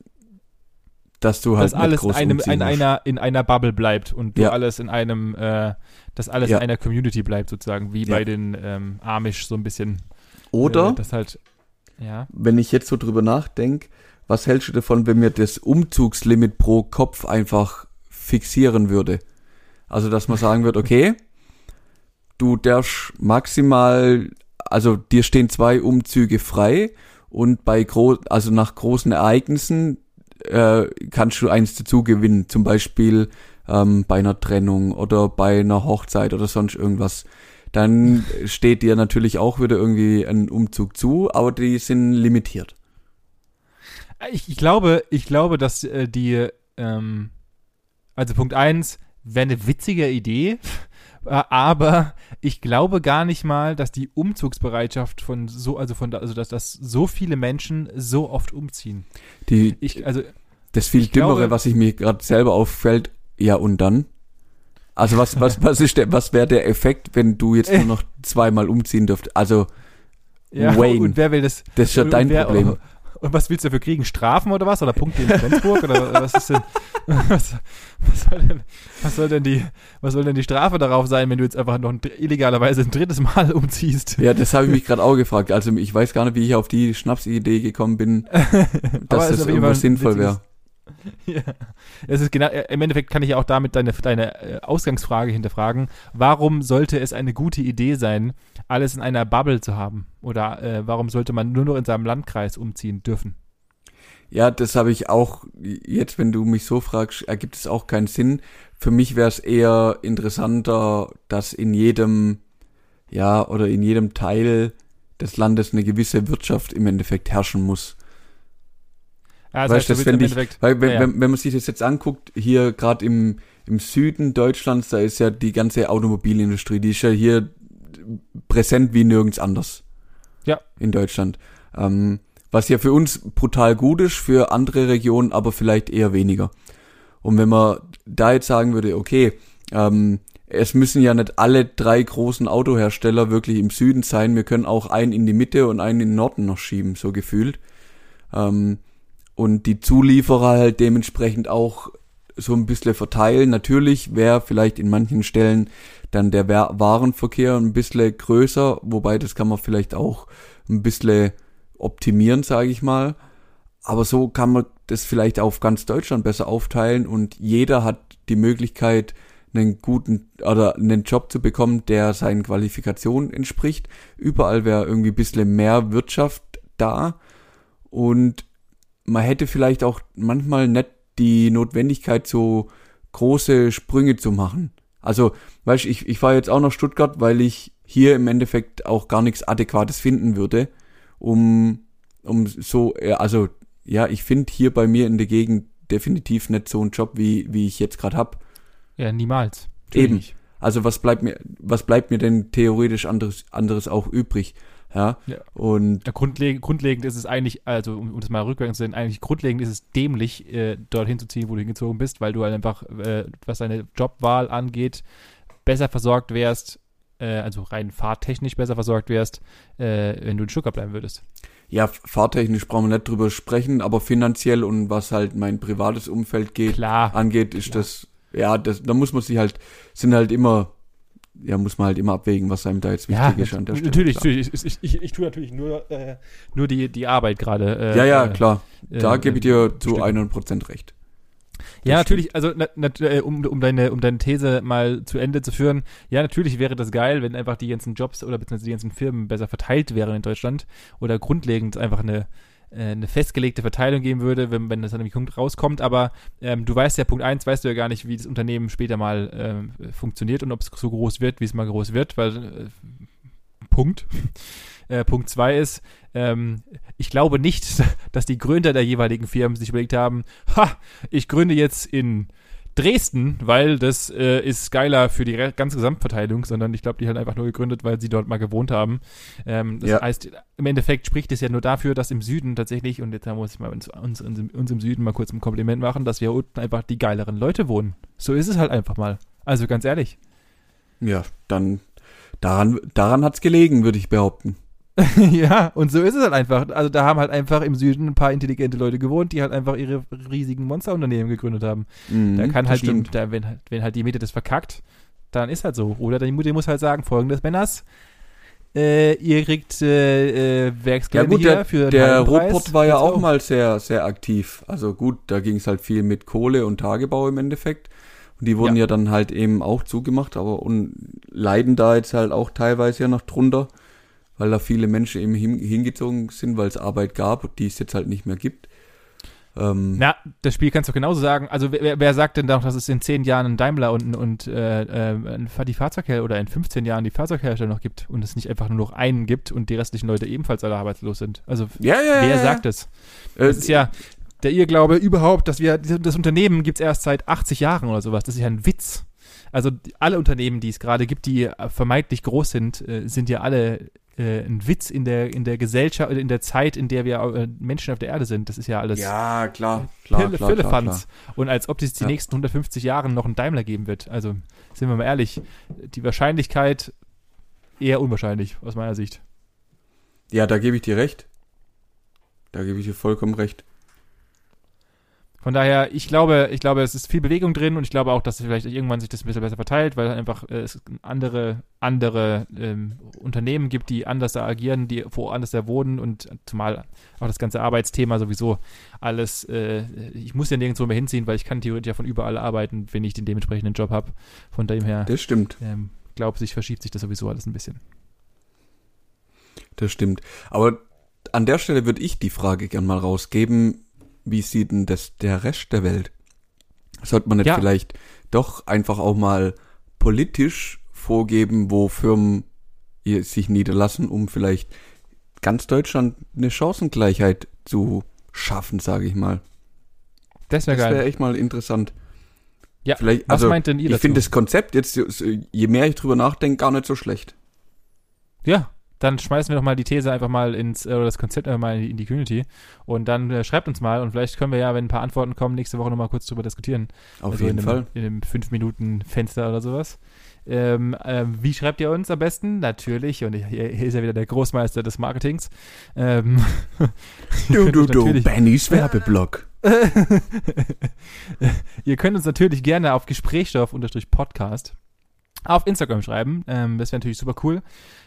dass du halt dass alles groß einem, in einer, in einer Bubble bleibt und du Ja. alles in einem, äh, dass alles Ja. in einer Community bleibt, sozusagen, wie Ja. bei den ähm, Amish so ein bisschen. Oder Äh, das halt, ja. wenn ich jetzt so drüber nachdenke, was hältst du davon, wenn wir das Umzugslimit pro Kopf einfach fixieren würde. Also, dass man sagen wird, okay, du darfst maximal, also dir stehen zwei Umzüge frei und bei gro also nach großen Ereignissen äh, kannst du eins dazu gewinnen, zum Beispiel ähm, bei einer Trennung oder bei einer Hochzeit oder sonst irgendwas. Dann <laughs> steht dir natürlich auch wieder irgendwie ein Umzug zu, aber die sind limitiert. Ich, ich glaube, ich glaube, dass äh, die, ähm, also Punkt eins wäre eine witzige Idee, äh, aber ich glaube gar nicht mal, dass die Umzugsbereitschaft von so, also von, also dass, dass so viele Menschen so oft umziehen. Die, Ich, also, das viel Dümmere, glaube- was ich mir gerade selber auffällt, ja und dann? Also was, was, <laughs> was ist der, was wäre der Effekt, wenn du jetzt nur <laughs> noch zweimal umziehen dürft? Also, ja, Wayne. und wer will das? das ist ja dein wer, Problem. Und was willst du dafür kriegen? Strafen oder was? Oder Punkte in Flensburg? oder was ist denn, <laughs> was, was soll denn, was soll denn die, was soll denn die Strafe darauf sein, wenn du jetzt einfach noch ein, illegalerweise ein drittes Mal umziehst? Ja, das habe ich mich gerade auch gefragt. Also ich weiß gar nicht, wie ich auf die Schnapsidee gekommen bin, <laughs> dass das ein sinnvoll wäre. <laughs> Ja. Es ist genau, im Endeffekt kann ich ja auch damit deine, deine äh, Ausgangsfrage hinterfragen. Warum sollte es eine gute Idee sein, alles in einer Bubble zu haben? Oder äh, warum sollte man nur noch in seinem Landkreis umziehen dürfen? Ja, das habe ich auch, jetzt wenn du mich so fragst, ergibt es auch keinen Sinn. Für mich wäre es eher interessanter, dass in jedem, ja, oder in jedem Teil des Landes eine gewisse Wirtschaft im Endeffekt herrschen muss. Also Weißt das ich- Weil wenn, ja, ja. wenn, wenn man sich das jetzt anguckt, hier gerade im, im Süden Deutschlands, da ist ja die ganze Automobilindustrie, die ist ja hier präsent wie nirgends anders. Ja. In Deutschland. Ähm, was ja für uns brutal gut ist, für andere Regionen aber vielleicht eher weniger. Und wenn man da jetzt sagen würde, okay, ähm, es müssen ja nicht alle drei großen Autohersteller wirklich im Süden sein, wir können auch einen in die Mitte und einen in den Norden noch schieben, so gefühlt. Ähm, und die Zulieferer halt dementsprechend auch so ein bisschen verteilen. Natürlich wäre vielleicht in manchen Stellen dann der Wa- Warenverkehr ein bisschen größer, wobei das kann man vielleicht auch ein bisschen optimieren, sage ich mal. Aber so kann man das vielleicht auf ganz Deutschland besser aufteilen und jeder hat die Möglichkeit, einen guten oder einen Job zu bekommen, der seinen Qualifikationen entspricht. Überall wäre irgendwie ein bisschen mehr Wirtschaft da und man hätte vielleicht auch manchmal nicht die Notwendigkeit, so große Sprünge zu machen. Also, weißt du, ich, ich fahre jetzt auch nach Stuttgart, weil ich hier im Endeffekt auch gar nichts Adäquates finden würde, um, um so, also, ja, ich finde hier bei mir in der Gegend definitiv nicht so einen Job, wie, wie ich jetzt gerade hab. ja, niemals. Eben. Natürlich. Also was bleibt mir, was bleibt mir denn theoretisch anderes, anderes auch übrig? Ja. Ja. Und Ja, grundlegend, grundlegend ist es eigentlich, also um, um das mal rückwärts zu sehen, eigentlich grundlegend ist es dämlich, äh, dorthin zu ziehen, wo du hingezogen bist, weil du halt einfach, äh, was deine Jobwahl angeht, besser versorgt wärst, äh, also rein fahrtechnisch besser versorgt wärst, äh, wenn du in Stuttgart bleiben würdest. ja, fahrtechnisch brauchen wir nicht drüber sprechen, aber finanziell und was halt mein privates Umfeld geht, Klar. angeht, ist Klar. das, ja, das, da muss man sich halt, sind halt immer, ja, muss man halt immer abwägen, was einem da jetzt wichtig Ja, ist an der Stelle. natürlich, natürlich. Ich, ich, ich, ich tue natürlich nur, äh, nur die, die Arbeit gerade. Äh, Ja, ja, äh, klar. Da äh, gebe ich dir äh, zu bestimmen. 100% recht. Ja, Das natürlich, also na, na, äh, um, um, deine, um deine These mal zu Ende zu führen, ja, natürlich wäre das geil, wenn einfach die ganzen Jobs oder beziehungsweise die ganzen Firmen besser verteilt wären in Deutschland oder grundlegend einfach eine, äh, eine festgelegte Verteilung geben würde, wenn, wenn das dann irgendwie rauskommt. Aber ähm, du weißt ja, Punkt eins weißt du ja gar nicht, wie das Unternehmen später mal ähm, funktioniert und ob es so groß wird, wie es mal groß wird, weil äh, Punkt. <laughs> Äh, Punkt zwei ist, ähm, ich glaube nicht, <laughs> dass die Gründer der jeweiligen Firmen sich überlegt haben, ha, ich gründe jetzt in Dresden, weil das äh, ist geiler für die ganze Gesamtverteilung, sondern ich glaube, die haben einfach nur gegründet, weil sie dort mal gewohnt haben. Ähm, das Ja. heißt, im Endeffekt spricht es ja nur dafür, dass im Süden tatsächlich, und jetzt muss ich mal uns, uns, uns, im- Süden mal kurz ein Kompliment machen, dass wir unten einfach die geileren Leute wohnen. So ist es halt einfach mal. Also ganz ehrlich. Ja, dann, daran, daran hat's gelegen, würde ich behaupten. <laughs> ja, und so ist es halt einfach. Also da haben halt einfach im Süden ein paar intelligente Leute gewohnt, die halt einfach ihre riesigen Monsterunternehmen gegründet haben. Mhm, Da kann halt die, da, wenn, halt- wenn halt die Mitte das verkackt, dann ist halt so. Oder die Mutter muss halt sagen, folgendes, Männers, Äh, ihr kriegt äh, äh, Werksgelder Ja gut, der, für der. Ruhrpott war ja auch go. mal sehr, sehr aktiv. Also gut, da ging es halt viel mit Kohle und Tagebau im Endeffekt. Und die wurden Ja. ja, dann halt eben auch zugemacht, aber und leiden da jetzt halt auch teilweise ja noch drunter, weil da viele Menschen eben hin, hingezogen sind, weil es Arbeit gab, die es jetzt halt nicht mehr gibt. Ähm, Na, das Spiel kannst du genauso sagen. Also wer, wer- sagt denn doch, dass es in 10 Jahren einen Daimler und, und äh, äh, die Fahrzeughersteller oder in 15 Jahren die Fahrzeughersteller noch gibt und es nicht einfach nur noch einen gibt und die restlichen Leute ebenfalls alle arbeitslos sind? Also ja, ja, wer ja, sagt es? Äh, Das ist ja der Irrglaube überhaupt, dass wir, das Unternehmen gibt es erst seit 80 Jahren oder sowas. Das ist ja ein Witz. Also alle Unternehmen, die es gerade gibt, die vermeintlich groß sind, äh, sind ja alle äh, ein Witz in der, in der Gesellschaft, in der Zeit, in der wir äh, Menschen auf der Erde sind. Das ist ja alles Ja, klar, klar, Pille, klar, klar, klar. Und als ob es die Ja. nächsten 150 Jahre noch einen Daimler geben wird. Also, sind wir mal ehrlich, die Wahrscheinlichkeit eher unwahrscheinlich, aus meiner Sicht. Ja, da gebe ich dir recht. Da gebe ich dir vollkommen recht. Von daher, ich glaube, ich glaube, es ist viel Bewegung drin und ich glaube auch, dass vielleicht irgendwann sich das ein bisschen besser verteilt, weil einfach äh, es andere, andere ähm, Unternehmen gibt, die anders da agieren, die woanders da wohnen und zumal auch das ganze Arbeitsthema sowieso alles, äh, ich muss ja nirgendwo mehr hinziehen, weil ich kann theoretisch ja von überall arbeiten, wenn ich den dementsprechenden Job habe. Von dem her, Das stimmt. ähm, glaube ich, verschiebt sich das sowieso alles ein bisschen. Das stimmt. Aber an der Stelle würde ich die Frage gern mal rausgeben, wie sieht denn das der Rest der Welt? Sollte man nicht Ja. vielleicht doch einfach auch mal politisch vorgeben, wo Firmen sich niederlassen, um vielleicht ganz Deutschland eine Chancengleichheit zu schaffen, sage ich mal. Das wäre Das geil. wäre echt mal interessant. ja, Vielleicht, was also, meint denn ihr ich finde das Konzept jetzt, je mehr ich drüber nachdenke, gar nicht so schlecht. Ja, dann schmeißen wir doch mal die These einfach mal ins, äh, oder das Konzept einfach mal in die, in die Community und dann äh, schreibt uns mal und vielleicht können wir ja, wenn ein paar Antworten kommen, nächste Woche nochmal kurz drüber diskutieren. Auf also jeden in Fall. einem, In einem 5-Minuten-Fenster oder sowas. Ähm, ähm, wie schreibt ihr uns am besten? Natürlich, und hier, hier ist ja wieder der Großmeister des Marketings. Ähm, <laughs> Du, du, du, Bennys <laughs> Werbeblock. <laughs> Ihr könnt uns natürlich gerne auf Gesprächsstoff-Podcast auf Instagram schreiben. Ähm, das wäre natürlich super cool.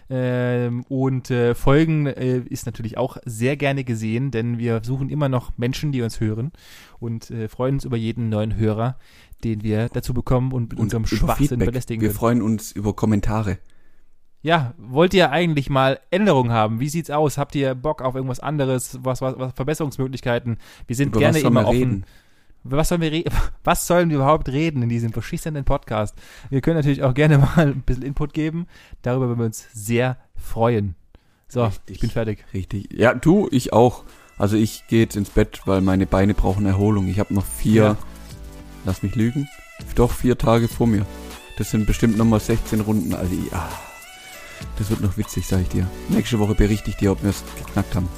Ähm, und äh, Folgen äh, ist natürlich auch sehr gerne gesehen, denn wir suchen immer noch Menschen, die uns hören und äh, freuen uns über jeden neuen Hörer, den wir dazu bekommen und mit unserem über Schwachsinn Feedback. belästigen Wir können. freuen uns über Kommentare. Ja, wollt ihr eigentlich mal Änderungen haben? Wie sieht's aus? Habt ihr Bock auf irgendwas anderes? Was, was, was Verbesserungsmöglichkeiten? Wir sind Über gerne immer offen. reden? Was sollen wir <laughs> was sollen wir überhaupt reden in diesem beschissenen Podcast? Wir können natürlich auch gerne <laughs> mal ein bisschen Input geben. Darüber würden wir uns sehr freuen. So, Richtig. ich bin fertig. Richtig. Ja, du, ich auch. Also ich gehe jetzt ins Bett, weil meine Beine brauchen Erholung. Ich habe noch vier, Ja. lass mich lügen, doch vier Tage vor mir. Das sind bestimmt nochmal 16 Runden. Also ja, das wird noch witzig, sag ich dir. Nächste Woche berichte ich dir, ob wir es geknackt haben.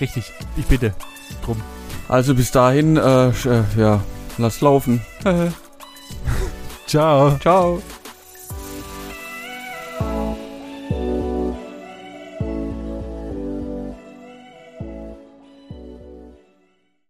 Richtig, ich bitte. Drum. Also bis dahin, äh, äh, ja, lass laufen. <laughs> Ciao. Ciao.